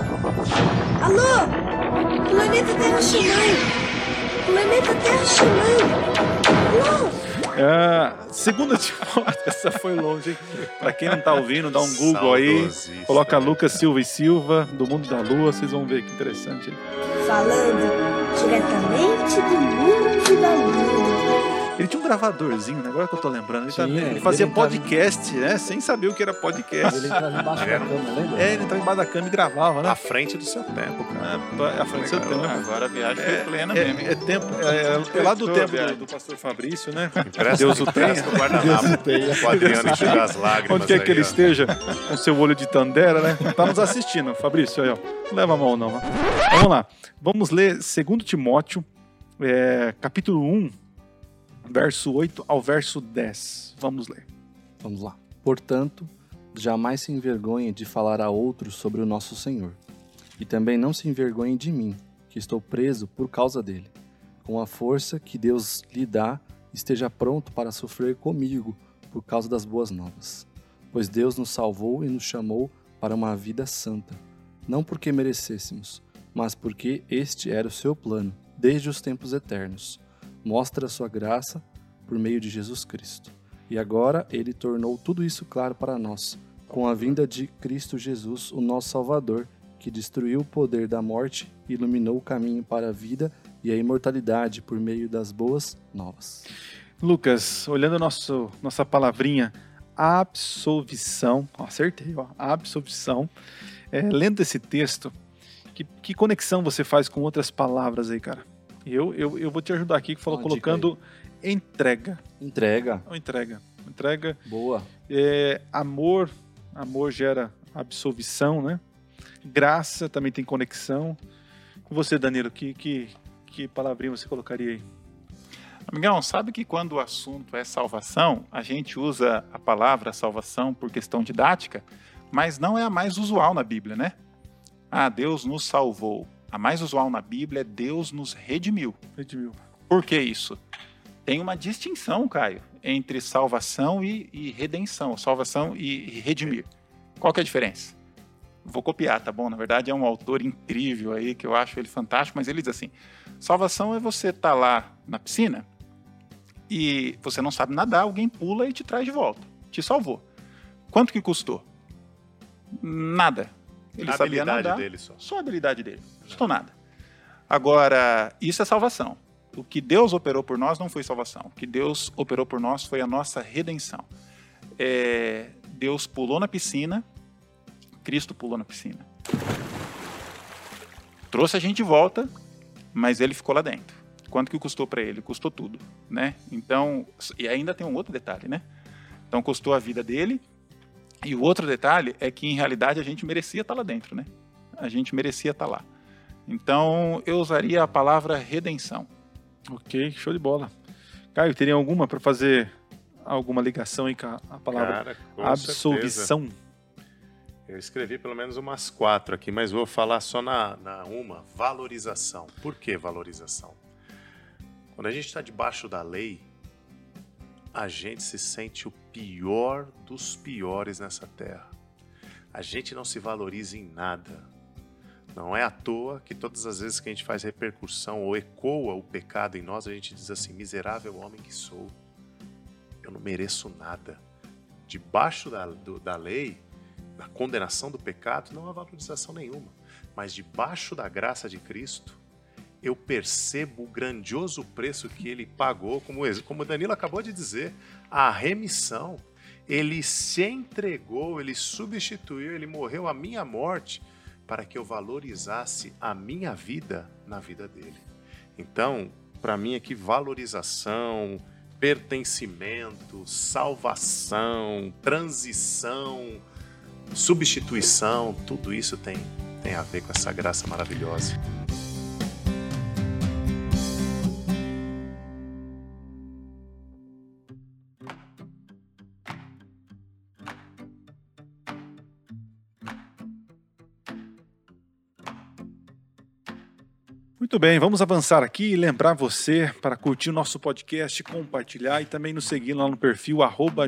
Alô? Planeta Terra Ximai. Planeta Terra? É, segunda Timóteo, essa foi longe, hein? Pra quem não tá ouvindo, dá um Google aí, coloca Lucas Silva e Silva, do Mundo da Lua, vocês vão ver que interessante. Hein? Falando diretamente do mundo da lua. Ele tinha um gravadorzinho, né? agora que eu tô lembrando. Ele, tá- Sim, ele fazia ele podcast, né? Sem saber o que era podcast. Ele entrava embaixo da cama, lembra? É, ele entrava embaixo da cama e gravava, né? À frente do seu tempo, cara. É, à frente do seu tempo. Agora a viagem foi plena é, mesmo. É, tempo, é, é lá do tempo do, do, pastor Fabrício, né? Deus o tenha. Deus o tenha. O Adriano enxugar as lágrimas. Onde quer aí, que ele ó. esteja, com seu olho de tandera, né? Tá nos assistindo, Fabrício, aí, ó. Não leva a mão, não. Né? Vamos lá. Vamos ler 2 Timóteo, é, capítulo 1, verso 8 ao verso 10. Vamos ler. Vamos lá. Portanto, jamais se envergonhe de falar a outros sobre o nosso Senhor. E também não se envergonhe de mim, que estou preso por causa dele. Com a força que Deus lhe dá, esteja pronto para sofrer comigo por causa das boas novas. Pois Deus nos salvou e nos chamou para uma vida santa, não porque merecêssemos, mas porque este era o seu plano, desde os tempos eternos. Mostra a sua graça por meio de Jesus Cristo. E agora ele tornou tudo isso claro para nós, com a vinda de Cristo Jesus, o nosso Salvador, que destruiu o poder da morte e iluminou o caminho para a vida e a imortalidade por meio das boas novas. Lucas, olhando nosso, nossa palavrinha absolvição, ó, acertei, ó, absolvição, é, lendo esse texto, que, que, conexão você faz com outras palavras aí, cara? Eu, eu, eu vou te ajudar aqui, que falou Uma colocando entrega. Entrega. Não, entrega. Entrega. Boa. É, amor, amor gera absolvição, né? Graça também tem conexão. Com você, Danilo, que, que, que palavrinha você colocaria aí? Amigão, sabe que quando o assunto é salvação, a gente usa a palavra salvação por questão didática, mas não é a mais usual na Bíblia, né? Ah, Deus nos salvou. A mais usual na Bíblia é Deus nos redimiu. Redimiu. Por que isso? Tem uma distinção, Caio, entre salvação e, e redenção, salvação e, e redimir. Qual que é a diferença? Vou copiar, tá bom? Na verdade é um autor incrível aí, que eu acho ele fantástico, mas ele diz assim, salvação é você estar tá lá na piscina e você não sabe nadar, alguém pula e te traz de volta. Te salvou. Quanto que custou? Nada. Ele a sabia habilidade nadar. dele só. Só a habilidade dele. Não custou nada. Agora, isso é salvação. O que Deus operou por nós não foi salvação. O que Deus operou por nós foi a nossa redenção. É, Deus pulou na piscina, Cristo pulou na piscina. Trouxe a gente de volta, mas ele ficou lá dentro. Quanto que custou para ele? Custou tudo, né? Então, e ainda tem um outro detalhe, né? Então custou a vida dele. E o outro detalhe é que em realidade a gente merecia estar lá dentro, né? A gente merecia estar lá. Então eu usaria a palavra redenção. Ok, show de bola. Caio, teria alguma para fazer alguma ligação aí com a, palavra Cara, com absolvição? certeza. Eu escrevi pelo menos umas quatro aqui, mas vou falar só na, na uma, valorização. Por que valorização? Quando a gente está debaixo da lei, a gente se sente o pior dos piores nessa terra. A gente não se valoriza em nada. Não é à toa que todas as vezes que a gente faz repercussão ou ecoa o pecado em nós, a gente diz assim: miserável homem que sou, eu não mereço nada. Debaixo da, do, da lei, da condenação do pecado, não há valorização nenhuma. Mas debaixo da graça de Cristo, eu percebo o grandioso preço que ele pagou, como, como Danilo acabou de dizer, a remissão. Ele se entregou, ele substituiu, ele morreu a minha morte para que eu valorizasse a minha vida na vida dele. Então, para mim aqui valorização, pertencimento, salvação, transição, substituição, tudo isso tem tem a ver com essa graça maravilhosa. Muito bem, vamos avançar aqui e lembrar você para curtir o nosso podcast, compartilhar e também nos seguir lá no perfil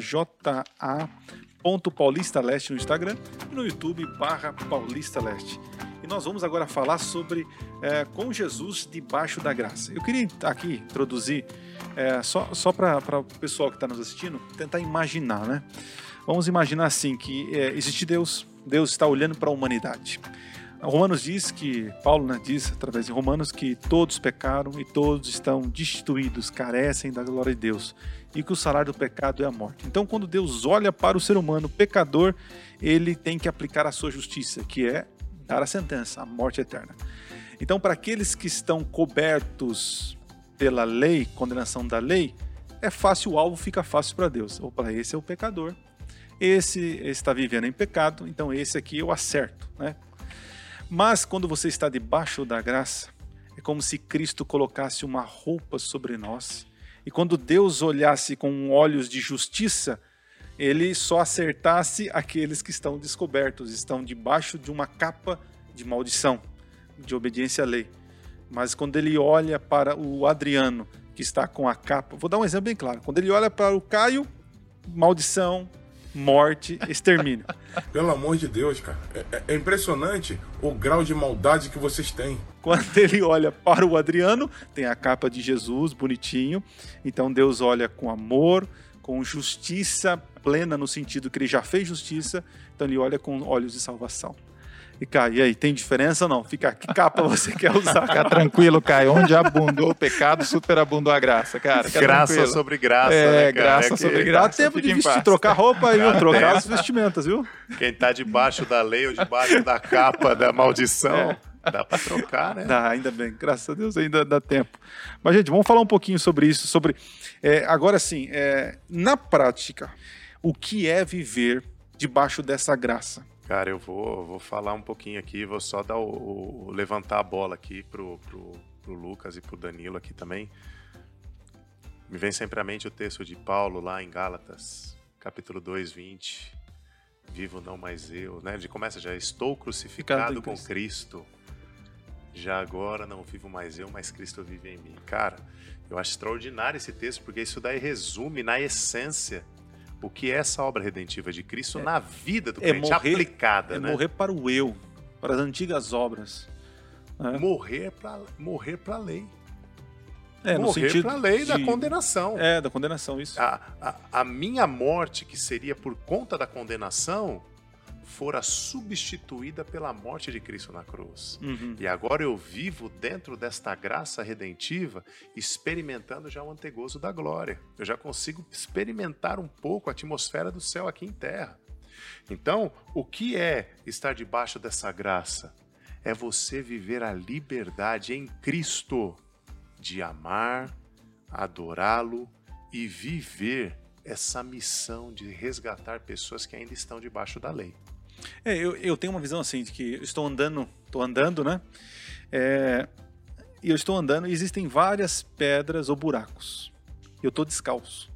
ja.paulistaleste no Instagram e no YouTube barra Paulista Leste. E nós vamos agora falar sobre é, com Jesus debaixo da graça. Eu queria aqui introduzir, é, só, só para o pessoal que está nos assistindo, tentar imaginar, né? Vamos imaginar assim, que é, existe Deus, Deus está olhando para a humanidade. Romanos diz que, Paulo né, diz através de Romanos que todos pecaram e todos estão destituídos, carecem da glória de Deus e que o salário do pecado é a morte. Então, quando Deus olha para o ser humano pecador, ele tem que aplicar a sua justiça, que é dar a sentença, a morte eterna. Então, para aqueles que estão cobertos pela lei, condenação da lei, é fácil, o alvo fica fácil para Deus. Opa, esse é o pecador, esse está vivendo em pecado, então esse aqui eu acerto, né? Mas quando você está debaixo da graça, é como se Cristo colocasse uma roupa sobre nós. E quando Deus olhasse com olhos de justiça, ele só acertasse aqueles que estão descobertos, estão debaixo de uma capa de maldição, de obediência à lei. Mas quando ele olha para o Adriano, que está com a capa, vou dar um exemplo bem claro. Quando ele olha para o Caio, maldição, morte, extermínio. Pelo amor de Deus, cara. É, é, é, impressionante o grau de maldade que vocês têm. Quando ele olha para o Adriano, tem a capa de Jesus, bonitinho. Então Deus olha com amor, com justiça plena, no sentido que ele já fez justiça. Então ele olha com olhos de salvação. E Caio, e aí, tem diferença ou não? Fica, que capa você quer usar? Fica tranquilo, Caio. Onde abundou o pecado, superabundou a graça, cara. Fica graça tranquilo. sobre graça, é, né, graça é sobre graça. Dá tempo de vestir, trocar roupa e trocar as vestimentas, viu? Quem tá debaixo da lei ou debaixo da capa da maldição... É. Dá para trocar, né? Dá, ainda bem. Graças a Deus ainda dá tempo. Mas, gente, vamos falar um pouquinho sobre isso. Sobre é, Agora, sim, é, na prática, o que é viver debaixo dessa graça? Cara, eu vou, vou falar um pouquinho aqui, vou só dar o, o levantar a bola aqui pro, pro, pro Lucas e pro Danilo aqui também. Me vem sempre à mente o texto de Paulo lá em Gálatas, capítulo 2, 20. Vivo não mais eu, né? Ele começa já, estou crucificado com Cristo. Já agora não vivo mais eu, mas Cristo vive em mim. Cara, eu acho extraordinário esse texto, porque isso daí resume na essência o que é essa obra redentiva de Cristo é, na vida do é crente, morrer, aplicada. É né? morrer para o eu, para as antigas obras. É. Morrer para morrer a lei. É, morrer para a lei de... da condenação. É, da condenação, isso. A, a, a minha morte, que seria por conta da condenação, fora substituída pela morte de Cristo na cruz. Uhum. E agora eu vivo dentro desta graça redentiva, experimentando já o antegozo da glória. Eu já consigo experimentar um pouco a atmosfera do céu aqui em terra. Então, o que é estar debaixo dessa graça? É você viver a liberdade em Cristo de amar, adorá-lo e viver essa missão de resgatar pessoas que ainda estão debaixo da lei. É, eu, eu tenho uma visão assim, de que estou andando, estou andando, né? É, e eu estou andando e existem várias pedras ou buracos. Eu estou descalço.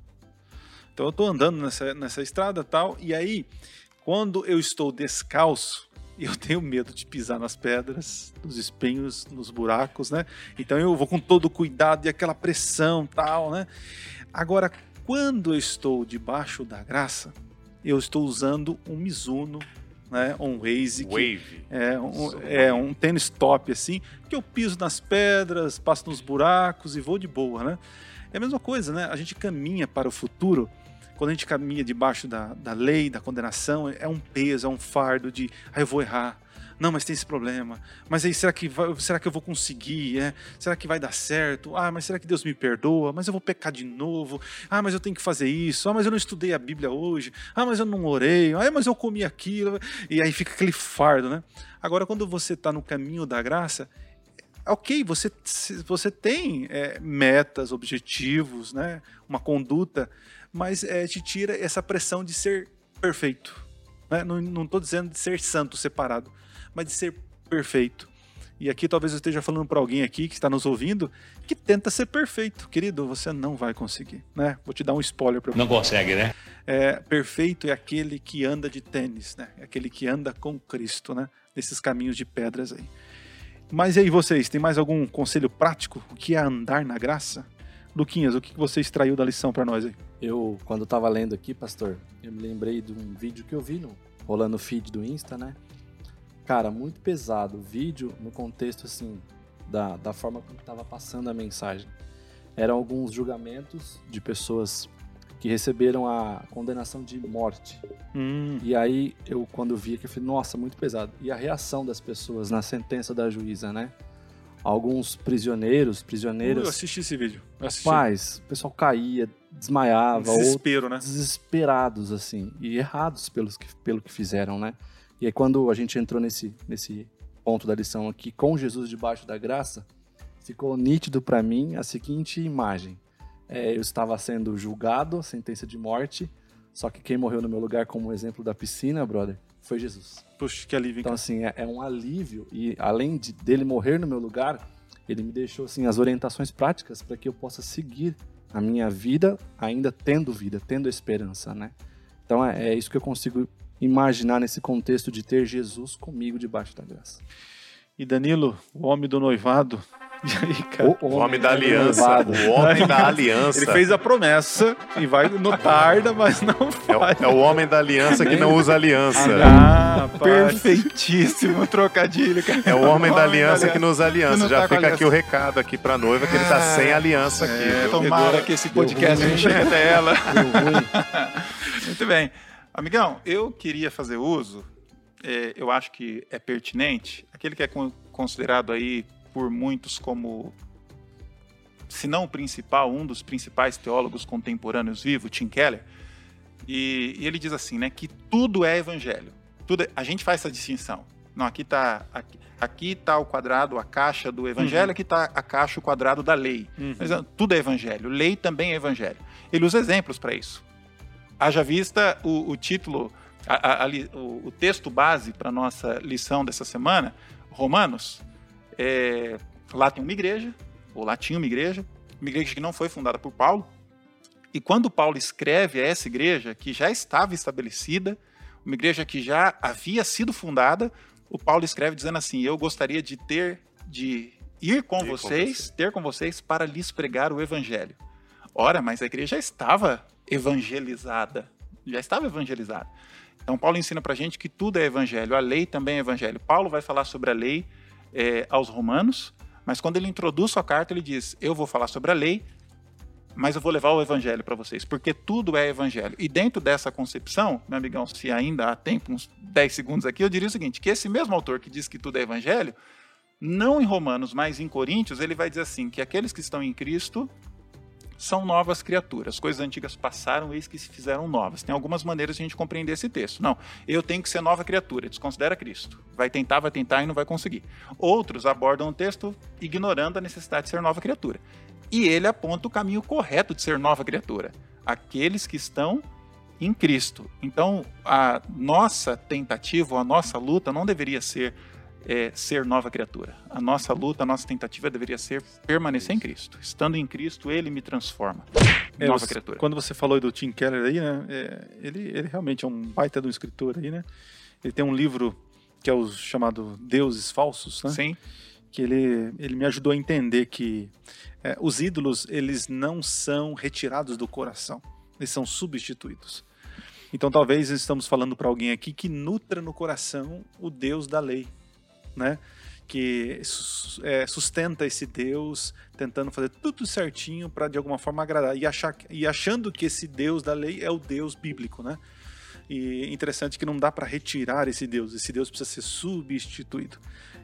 Então eu estou andando nessa, nessa estrada tal, e aí, quando eu estou descalço, eu tenho medo de pisar nas pedras, nos espinhos, nos buracos, né? Então eu vou com todo cuidado e aquela pressão tal, né? Agora, quando eu estou debaixo da graça, eu estou usando um Mizuno, né, um Wave. é um, é um tênis top assim, que eu piso nas pedras, passo nos buracos e vou de boa, né? É a mesma coisa, né? A gente caminha para o futuro, quando a gente caminha debaixo da, da lei, da condenação, é um peso, é um fardo de, ah, eu vou errar, não, mas tem esse problema. Mas aí, será que, vai, será que eu vou conseguir? É? Será que vai dar certo? Ah, mas será que Deus me perdoa? Mas eu vou pecar de novo? Ah, mas eu tenho que fazer isso? Ah, mas eu não estudei a Bíblia hoje? Ah, mas eu não orei? Ah, mas eu comi aquilo? E aí fica aquele fardo, né? Agora, quando você está no caminho da graça, ok, você, você tem é, metas, objetivos, né? uma conduta, mas é, te tira essa pressão de ser perfeito. Né? Não estou dizendo de ser santo separado, mas de ser perfeito. E aqui talvez eu esteja falando para alguém aqui que está nos ouvindo que tenta ser perfeito. Querido, você não vai conseguir, né? Vou te dar um spoiler para Não consegue, né? É, perfeito é aquele que anda de tênis, né? É aquele que anda com Cristo, né? Nesses caminhos de pedras aí. Mas e aí vocês, tem mais algum conselho prático? O que é andar na graça? Luquinhas, o que você extraiu da lição para nós aí? Eu, quando estava lendo aqui, pastor, eu me lembrei de um vídeo que eu vi no, rolando o feed do Insta, né? Cara, muito pesado. O vídeo, no contexto, assim, da, da forma como estava passando a mensagem. Eram alguns julgamentos de pessoas que receberam a condenação de morte. Hum. E aí, eu, quando vi aqui, eu falei, nossa, muito pesado. E a reação das pessoas na sentença da juíza, né? Alguns prisioneiros, prisioneiras. Eu assisti esse vídeo. Assisti. Rapaz, o pessoal caía, desmaiava. Desespero, né? Desesperados, assim. E errados pelos que, pelo que fizeram, né? E aí, quando a gente entrou nesse, nesse ponto da lição aqui, com Jesus debaixo da graça, ficou nítido para mim a seguinte imagem. É, eu estava sendo julgado, sentença de morte, só que quem morreu no meu lugar, como exemplo da piscina, brother, foi Jesus. Puxa, que alívio. Então, assim, é, é um alívio. E além de, dele morrer no meu lugar, ele me deixou assim, as orientações práticas para que eu possa seguir a minha vida, ainda tendo vida, tendo esperança, né? Então, é, é isso que eu consigo imaginar nesse contexto de ter Jesus comigo debaixo da graça. E Danilo, o homem do noivado. E aí, cara? O, o homem da aliança. O homem da aliança. Ele fez a promessa e vai no tarda, mas não é, vai. É, o homem da aliança que não usa aliança. Ah, perfeitíssimo trocadilho, cara. É o homem da aliança que não usa aliança. Já fica aqui o recado aqui pra noiva que ele tá sem aliança aqui. É, tomara que esse podcast não chegue até ela. Muito bem. Amigão, eu queria fazer uso, é, eu acho que é pertinente, aquele que é considerado aí por muitos como, se não o principal, um dos principais teólogos contemporâneos vivos, Tim Keller, e, e ele diz assim, né, que tudo é evangelho. Tudo é, a gente faz essa distinção. Não, aqui está aqui, aqui tá o quadrado, a caixa do evangelho, uhum. aqui está a caixa, o quadrado da lei. Uhum. Mas, tudo é evangelho. Lei também é evangelho. Ele usa exemplos para isso. Haja vista o, o título, a, a, a, o, o, texto base para nossa lição dessa semana, Romanos. É, lá tem uma igreja, ou lá tinha uma igreja, uma igreja que não foi fundada por Paulo. E quando Paulo escreve a essa igreja, que já estava estabelecida, uma igreja que já havia sido fundada, o Paulo escreve dizendo assim: Eu gostaria de ter, de ir com, vocês, com ter com vocês para lhes pregar o evangelho. Ora, mas a igreja já estava evangelizada. Já estava evangelizada. Então, Paulo ensina para a gente que tudo é evangelho, a lei também é evangelho. Paulo vai falar sobre a lei é, aos romanos, mas quando ele introduz sua carta, ele diz: Eu vou falar sobre a lei, mas eu vou levar o evangelho para vocês, porque tudo é evangelho. E dentro dessa concepção, meu amigão, se ainda há tempo, uns 10 segundos aqui, eu diria o seguinte: que esse mesmo autor que diz que tudo é evangelho, não em Romanos, mas em Coríntios, ele vai dizer assim: que aqueles que estão em Cristo são novas criaturas. Coisas antigas passaram, eis que se fizeram novas. Tem algumas maneiras de a gente compreender esse texto. Não, eu tenho que ser nova criatura, desconsidera Cristo. Vai tentar, vai tentar e não vai conseguir. Outros abordam o texto ignorando a necessidade de ser nova criatura. E ele aponta o caminho correto de ser nova criatura. Aqueles que estão em Cristo. Então, a nossa tentativa, a nossa luta não deveria ser é, ser nova criatura. A nossa luta, a nossa tentativa deveria ser permanecer em Cristo. Estando em Cristo, Ele me transforma. É, nova criatura. Quando você falou do Tim Keller aí, né? É, ele, ele realmente é um baita do escritor aí, né? Ele tem um livro que é o chamado Deuses Falsos, né? Sim. Que ele, ele me ajudou a entender que é, os ídolos, eles não são retirados do coração. eles são substituídos. Então talvez estamos falando para alguém aqui que nutra no coração o Deus da lei, né? Que é, sustenta esse Deus tentando fazer tudo certinho para de alguma forma agradar e, achar, e achando que esse Deus da lei é o Deus bíblico, né? E interessante que não dá para retirar esse Deus, esse Deus precisa ser substituído.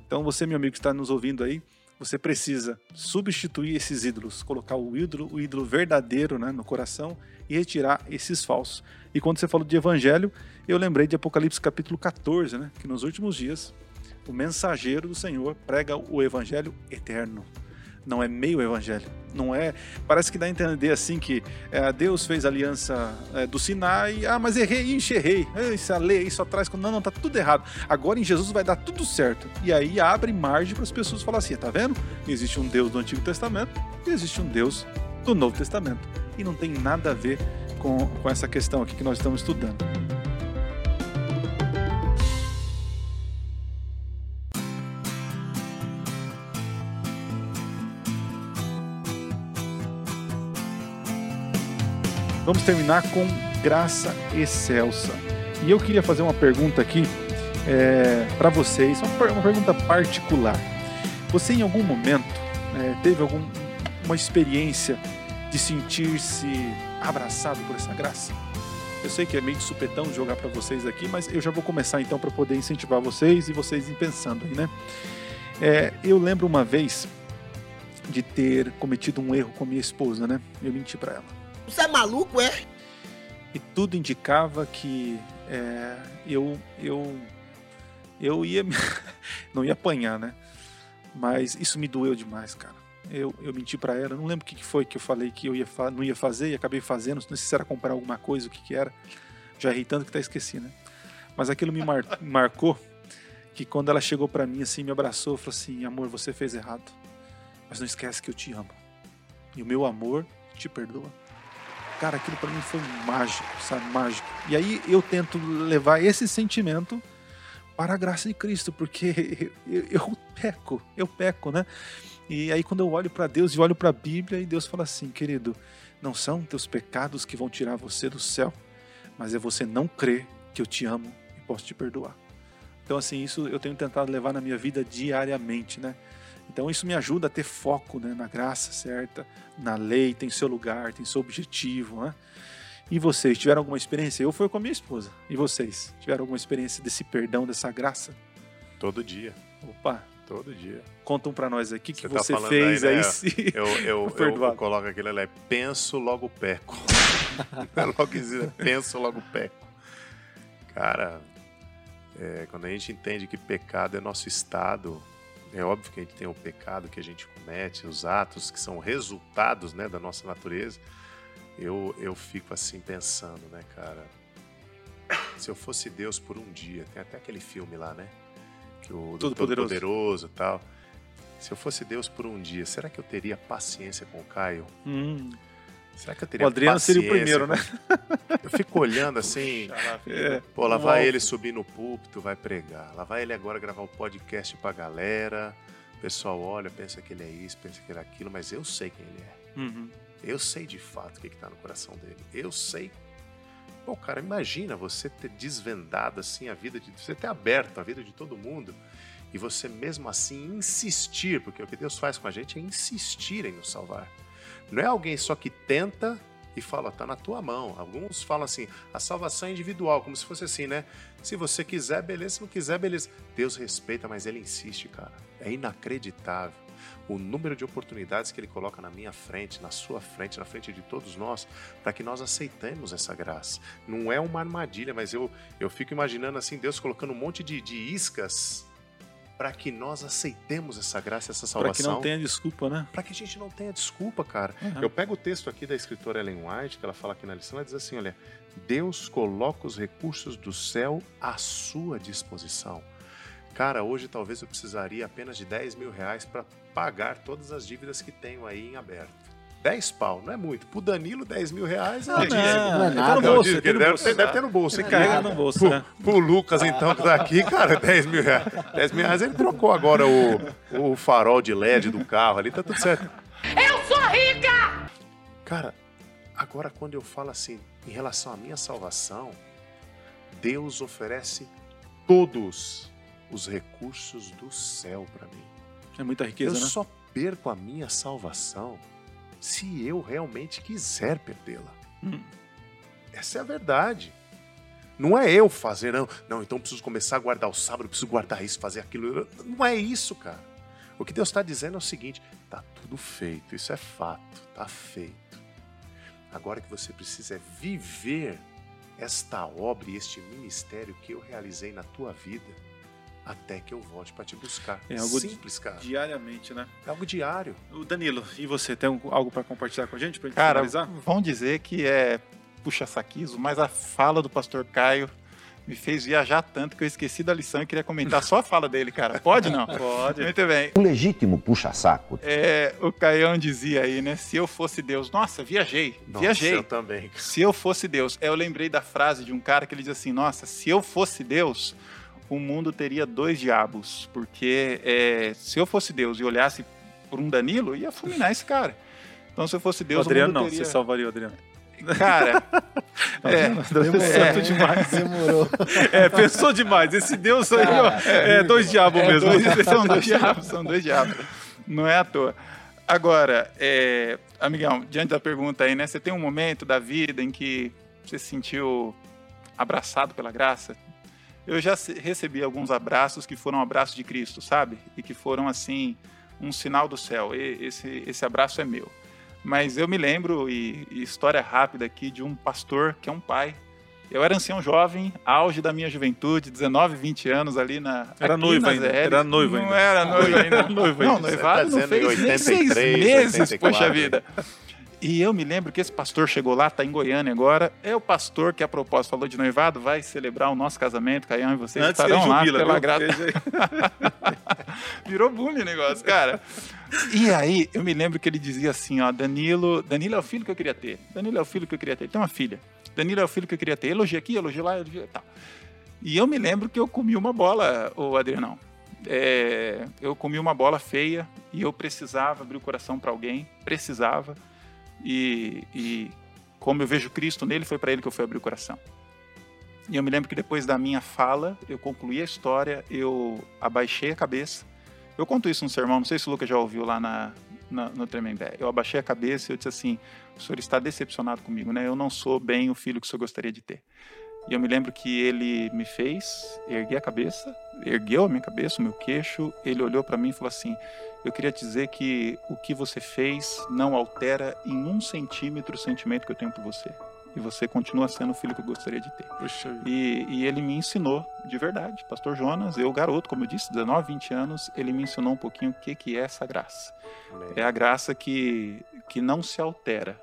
Então você, meu amigo que está nos ouvindo aí, você precisa substituir esses ídolos, colocar o ídolo, o ídolo verdadeiro né, no coração e retirar esses falsos. E quando você falou de evangelho, eu lembrei de Apocalipse capítulo 14, né, que nos últimos dias o mensageiro do Senhor prega o evangelho eterno não é meio evangelho. Não é. Parece que dá a entender assim que é, Deus fez a aliança é, do Sinai, ah, mas errei, ixi, errei. Isso a lei, isso atrás, não, não, tá tudo errado. Agora em Jesus vai dar tudo certo. E aí abre margem para as pessoas falar assim: tá vendo? Existe um Deus do Antigo Testamento e existe um Deus do Novo Testamento. E não tem nada a ver com, com essa questão aqui que nós estamos estudando. Vamos terminar com graça excelsa. E eu queria fazer uma pergunta aqui é, para vocês, uma, pergunta particular. Você em algum momento é, teve alguma experiência de sentir-se abraçado por essa graça? Eu sei que é meio de supetão jogar para vocês aqui, mas eu já vou começar então para poder incentivar vocês e vocês pensando aí, né? É, eu lembro uma vez de ter cometido um erro com minha esposa, né? Eu menti para ela. Você é maluco, é? E tudo indicava que é, eu, eu, eu ia. não ia apanhar, né? Mas isso me doeu demais, cara. Eu, eu menti para ela, não lembro o que, foi que eu falei que eu ia não ia fazer e acabei fazendo. Não sei se era comprar alguma coisa, o que, que era. Já errei tanto que até esqueci, né? Mas aquilo me mar marcou que quando ela chegou para mim assim, me abraçou, falou assim: "Amor, você fez errado, mas não esquece que eu te amo. E o meu amor te perdoa." Cara, aquilo para mim foi mágico, sabe? Mágico. E aí eu tento levar esse sentimento para a graça de Cristo, porque eu, eu peco, eu peco, né? E aí quando eu olho para Deus e olho para a Bíblia e Deus fala assim, querido, não são teus pecados que vão tirar você do céu, mas é você não crer que eu te amo e posso te perdoar. Então assim, isso eu tenho tentado levar na minha vida diariamente, né? Então isso me ajuda a ter foco né, na graça certa, na lei, tem seu lugar, tem seu objetivo. Né? E vocês, tiveram alguma experiência? Eu fui com a minha esposa. E vocês, tiveram alguma experiência desse perdão, dessa graça? Todo dia. Opa! Todo dia. Contam para nós aqui o que você, tá fez aí, né? aí se eu, eu, eu, eu coloco aquilo ali, penso logo peco. é logo penso logo peco. Cara, é, quando a gente entende que pecado é nosso estado, é óbvio que a gente tem o pecado que a gente comete, os atos que são resultados né, da nossa natureza. Eu, eu fico assim pensando, né, cara? Se eu fosse Deus por um dia, tem até aquele filme lá, né? Que o Todo Poderoso. Poderoso tal. Se eu fosse Deus por um dia, será que eu teria paciência com o Caio? Hum. Será que eu teria O Adriano seria o primeiro, né? Eu fico olhando assim. é. Pô, lá vai ele subir no púlpito, vai pregar. Lá vai ele agora gravar o um podcast pra galera. O pessoal olha, pensa que ele é isso, pensa que ele é aquilo, mas eu sei quem ele é. Uhum. Eu sei de fato o que, que tá no coração dele. Eu sei. Pô, cara, imagina você ter desvendado assim a vida de. Você ter aberto a vida de todo mundo e você mesmo assim insistir, porque o que Deus faz com a gente é insistir em nos salvar. Não é alguém só que tenta e fala, tá na tua mão. Alguns falam assim, a salvação é individual, como se fosse assim, né? Se você quiser, beleza, se não quiser, beleza. Deus respeita, mas ele insiste, cara. É inacreditável o número de oportunidades que ele coloca na minha frente, na sua frente, na frente de todos nós, para que nós aceitemos essa graça. Não é uma armadilha, mas eu, eu fico imaginando assim, Deus colocando um monte de, de iscas para que nós aceitemos essa graça, essa salvação. Para que não tenha desculpa, né? Para que a gente não tenha desculpa, cara. Uhum. Eu pego o texto aqui da escritora Ellen White, que ela fala aqui na lição, ela diz assim: olha, Deus coloca os recursos do céu à sua disposição. Cara, hoje talvez eu precisaria apenas de 10 mil reais para pagar todas as dívidas que tenho aí em aberto. 10 pau, não é muito. Pro Danilo, 10 mil reais é não, não, não é nada. no bolso, deve, bolso. deve, ter no bolso. Você carrega no bolso, pro, né? Pro Lucas, então, que tá aqui, cara, 10 mil reais. 10 mil reais, ele trocou agora o, o farol de LED do carro ali, tá tudo certo. Eu sou rica! Cara, Agora, quando eu falo assim, em relação à minha salvação, Deus oferece todos os recursos do céu para mim. É muita riqueza, eu né? só perco a minha salvação se eu realmente quiser perdê-la. Hum. Essa é a verdade. Não é eu fazer, não. Não, então preciso começar a guardar o sábado, preciso guardar isso, fazer aquilo. Não é isso, cara. O que Deus está dizendo é o seguinte: tá tudo feito, isso é fato, tá feito. Agora que você precisa é viver esta obra e este ministério que eu realizei na tua vida até que eu volte para te buscar. É algo simples, cara. Diariamente, né? É algo diário. O Danilo, e você tem algo para compartilhar com a gente pra gente Cara, finalizar? vão dizer que é puxa-saquismo, mas a fala do pastor Caio me fez viajar tanto que eu esqueci da lição e queria comentar só a fala dele, cara. Pode não? Pode. Muito bem. Um legítimo puxa-saco. É, o Caião dizia aí, né? Se eu fosse Deus. Nossa, viajei. Nossa, viajei. eu também. Se eu fosse Deus. Eu lembrei da frase de um cara que ele diz assim: Nossa, se eu fosse Deus, o mundo teria dois diabos. Porque é, se eu fosse Deus e olhasse por um Danilo, ia fulminar esse cara. Então, se eu fosse Deus, o Adriano o mundo não, teria... você salvaria o Adriano. Cara, é, certo demais. Demorou. É, pensou demais. Esse Deus aí, ó, é, dois diabos é, mesmo. dois- são dois diabos, são dois diabos. Não é à toa. Agora, é, amigão, diante da pergunta aí, né? Você tem um momento da vida em que você se sentiu abraçado pela graça? Eu já recebi alguns abraços que foram abraços de Cristo, sabe? E que foram, assim, um sinal do céu. E esse, esse abraço é meu. Mas eu me lembro, e, e história rápida aqui, de um pastor que é um pai. Eu era ancião jovem, auge da minha juventude, 19, 20 anos ali na. Era na ainda, era noivo Não ainda. era noivo ainda. Não, noivado tá não fez nem seis 83, meses, 84. poxa vida. E eu me lembro que esse pastor chegou lá, tá em Goiânia agora. É o pastor que, a propósito, falou de noivado, vai celebrar o nosso casamento, Caião e vocês Antes estarão lá jubila, pela graça. Virou bullying o negócio, cara. E aí, eu me lembro que ele dizia assim, ó, Danilo, Danilo é o filho que eu queria ter. Danilo é o filho que eu queria ter. Ele tem uma filha. Danilo é o filho que eu queria ter. Elogia aqui, elogia lá, elogia tal. E eu me lembro que eu comi uma bola, o Adrianão. É, eu comi uma bola feia e eu precisava abrir o coração para alguém, precisava. E, e como eu vejo Cristo nele, foi para ele que eu fui abrir o coração. E eu me lembro que depois da minha fala, eu concluí a história, eu abaixei a cabeça. Eu conto isso no sermão, não sei se o Lucas já ouviu lá na, na- no Tremembé. Eu abaixei a cabeça e eu disse assim: o senhor está decepcionado comigo, né? Eu não sou bem o filho que o senhor gostaria de ter. E eu me lembro que ele me fez erguer a cabeça, ergueu a minha cabeça, o meu queixo. Ele olhou para mim e falou assim: Eu queria te dizer que o que você fez não altera em um centímetro o sentimento que eu tenho por você. E você continua sendo o filho que eu gostaria de ter. Puxa. E, e ele me ensinou de verdade. Pastor Jonas, eu garoto, como eu disse, 19, 20 anos, ele me ensinou um pouquinho o que, que é essa graça. É a graça que, que não se altera.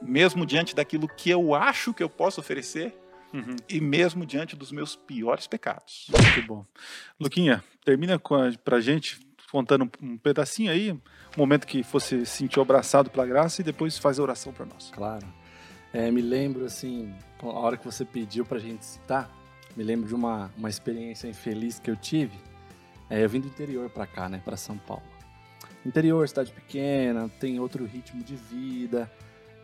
Mesmo diante daquilo que eu acho que eu posso oferecer Uhum. e mesmo diante dos meus piores pecados. Muito bom. Luquinha, termina com a, pra gente contando um, um pedacinho aí, um momento que você se sentiu abraçado pela graça e depois faz a oração para nós. Claro. É, me lembro, assim, a hora que você pediu pra gente citar, me lembro de uma, uma experiência infeliz que eu tive. É, eu vim do interior pra cá, né, pra São Paulo. Interior, cidade pequena, tem outro ritmo de vida.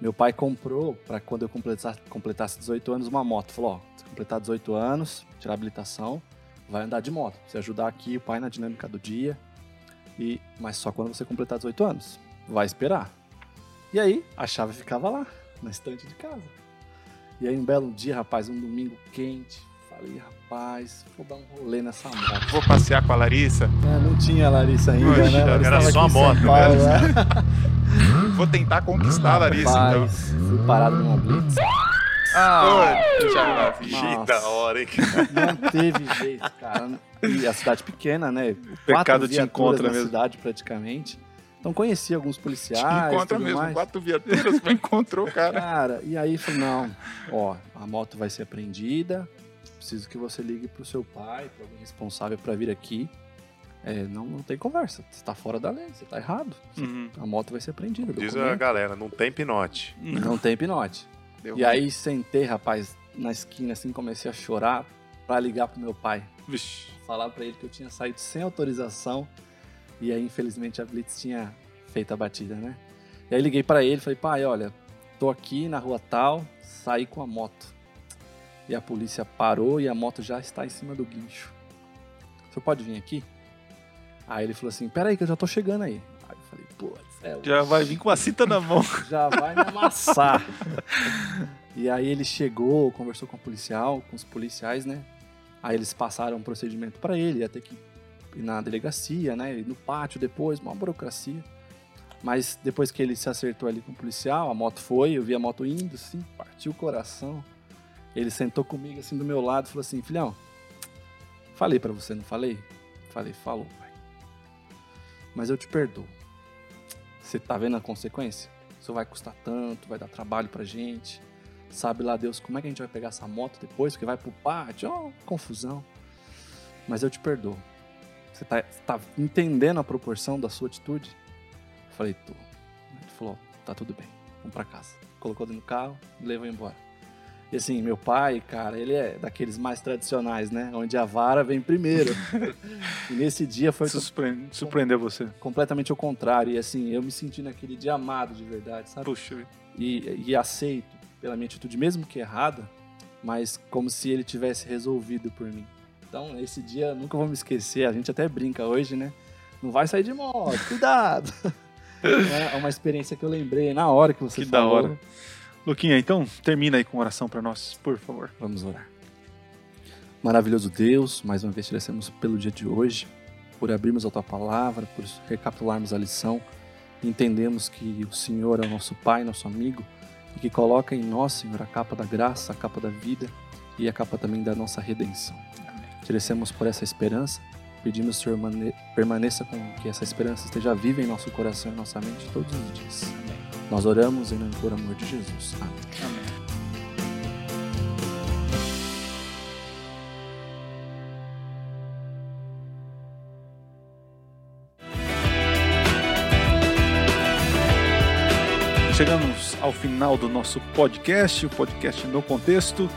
Meu pai comprou, para quando eu completasse, completasse 18 anos, uma moto. Falou: ó, se completar 18 anos, tirar a habilitação, vai andar de moto. Você ajudar aqui o pai na dinâmica do dia. E, mas só quando você completar 18 anos. Vai esperar. E aí, a chave ficava lá, na estante de casa. E aí, um belo dia, rapaz, um domingo quente, falei, rapaz, vou dar um rolê nessa moto. Vou passear com a Larissa, É, não tinha a Larissa ainda, Poxa, né? Larissa era só a moto, Paulo, né? vou tentar conquistar a Larissa, então. Fui parado numa blitz. Ah. Que Nossa. da hora, hein? Não teve jeito, cara. E a cidade pequena, né? pecado Quatro te viaturas encontra na mesmo. cidade, praticamente. Então conheci alguns Te policiais. encontra tudo mesmo, mais. quatro viaturas, mas encontrou o cara. Cara, e aí falei, não, ó, a moto vai ser apreendida, preciso que você ligue pro seu pai, pra alguém responsável pra vir aqui. É, não, não tem conversa, você tá fora da lei, você tá errado. Uhum. A moto vai ser apreendida. Diz a galera, não tem pinote. Não tem pinote. Deu E aí sentei, rapaz, na esquina assim, comecei a chorar pra ligar pro meu pai. Vixe. Falar pra ele que eu tinha saído sem autorização. E aí, infelizmente, a Blitz tinha feito a batida, né? E aí liguei pra ele, falei, pai, olha, tô aqui na rua tal, saí com a moto. E a polícia parou e a moto já está em cima do guincho. O senhor pode vir aqui? Aí ele falou assim, peraí que eu já tô chegando aí. Aí eu falei, pô, é Já vai vir com a cinta na mão. já vai me amassar. e aí ele chegou, conversou com o policial, com os policiais, né? Aí eles passaram um procedimento para ele, ia ter que ir na delegacia, né? E no pátio depois, uma burocracia. Mas depois que ele se acertou ali com o policial, a moto foi, eu vi a moto indo, assim, partiu o coração. Ele sentou comigo assim do meu lado e falou assim: Filhão, falei para você, não falei? Falei, falou, pai. Mas eu te perdoo. Você tá vendo a consequência? Isso vai custar tanto, vai dar trabalho pra gente. Sabe lá Deus como é que a gente vai pegar essa moto depois, porque vai pro pátio, ó, confusão. Mas eu te perdoo. Você tá, tá entendendo a proporção da sua atitude? Eu falei, tô. Ele falou, tá tudo bem, vamos pra casa. Colocou dentro do carro e levou embora. E assim, meu pai, cara, ele é daqueles mais tradicionais, né? Onde a vara vem primeiro. e nesse dia foi Surpreende, surpreendeu você. completamente ao contrário. E assim, eu me senti naquele dia amado de verdade, sabe? Puxa, E, e aceito pela minha atitude, mesmo que errada, mas como se ele tivesse resolvido por mim. Então, esse dia nunca vou me esquecer. A gente até brinca hoje, né? Não vai sair de moto, cuidado! é uma experiência que eu lembrei na hora que você Que da falou. hora. Luquinha, então termina aí com oração pra nós, por favor. Vamos orar. Maravilhoso Deus, mais uma vez te agradecemos pelo dia de hoje, por abrirmos a tua palavra, por recapitularmos a lição. Entendemos que o Senhor é o nosso Pai, nosso amigo, e que coloca em nós, Senhor, a capa da graça, a capa da vida e a capa também da nossa redenção. Te agradecemos por essa esperança. Pedimos, Senhor, mane- permaneça com que essa esperança esteja viva em nosso coração e nossa mente todos os dias. Nós oramos em nome por amor de Jesus. Amém. Chegamos ao final do nosso podcast, o podcast No Contexto.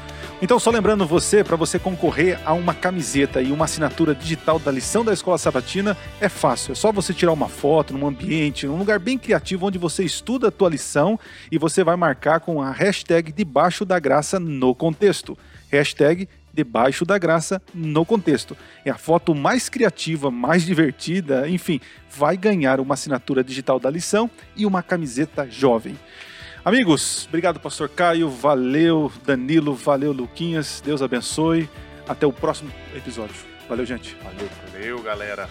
Então, só lembrando você, para você concorrer a uma camiseta e uma assinatura digital da lição da Escola Sabatina, é fácil. É só você tirar uma foto num ambiente, num lugar bem criativo onde você estuda a tua lição e você vai marcar com a hashtag debaixo da graça no contexto. Hashtag debaixo da graça no contexto. É a foto mais criativa, mais divertida, enfim, vai ganhar uma assinatura digital da lição e uma camiseta jovem. Amigos, obrigado, Pastor Caio, valeu, Danilo, valeu, Luquinhas, Deus abençoe. Até o próximo episódio. Valeu, gente. Valeu, valeu, galera.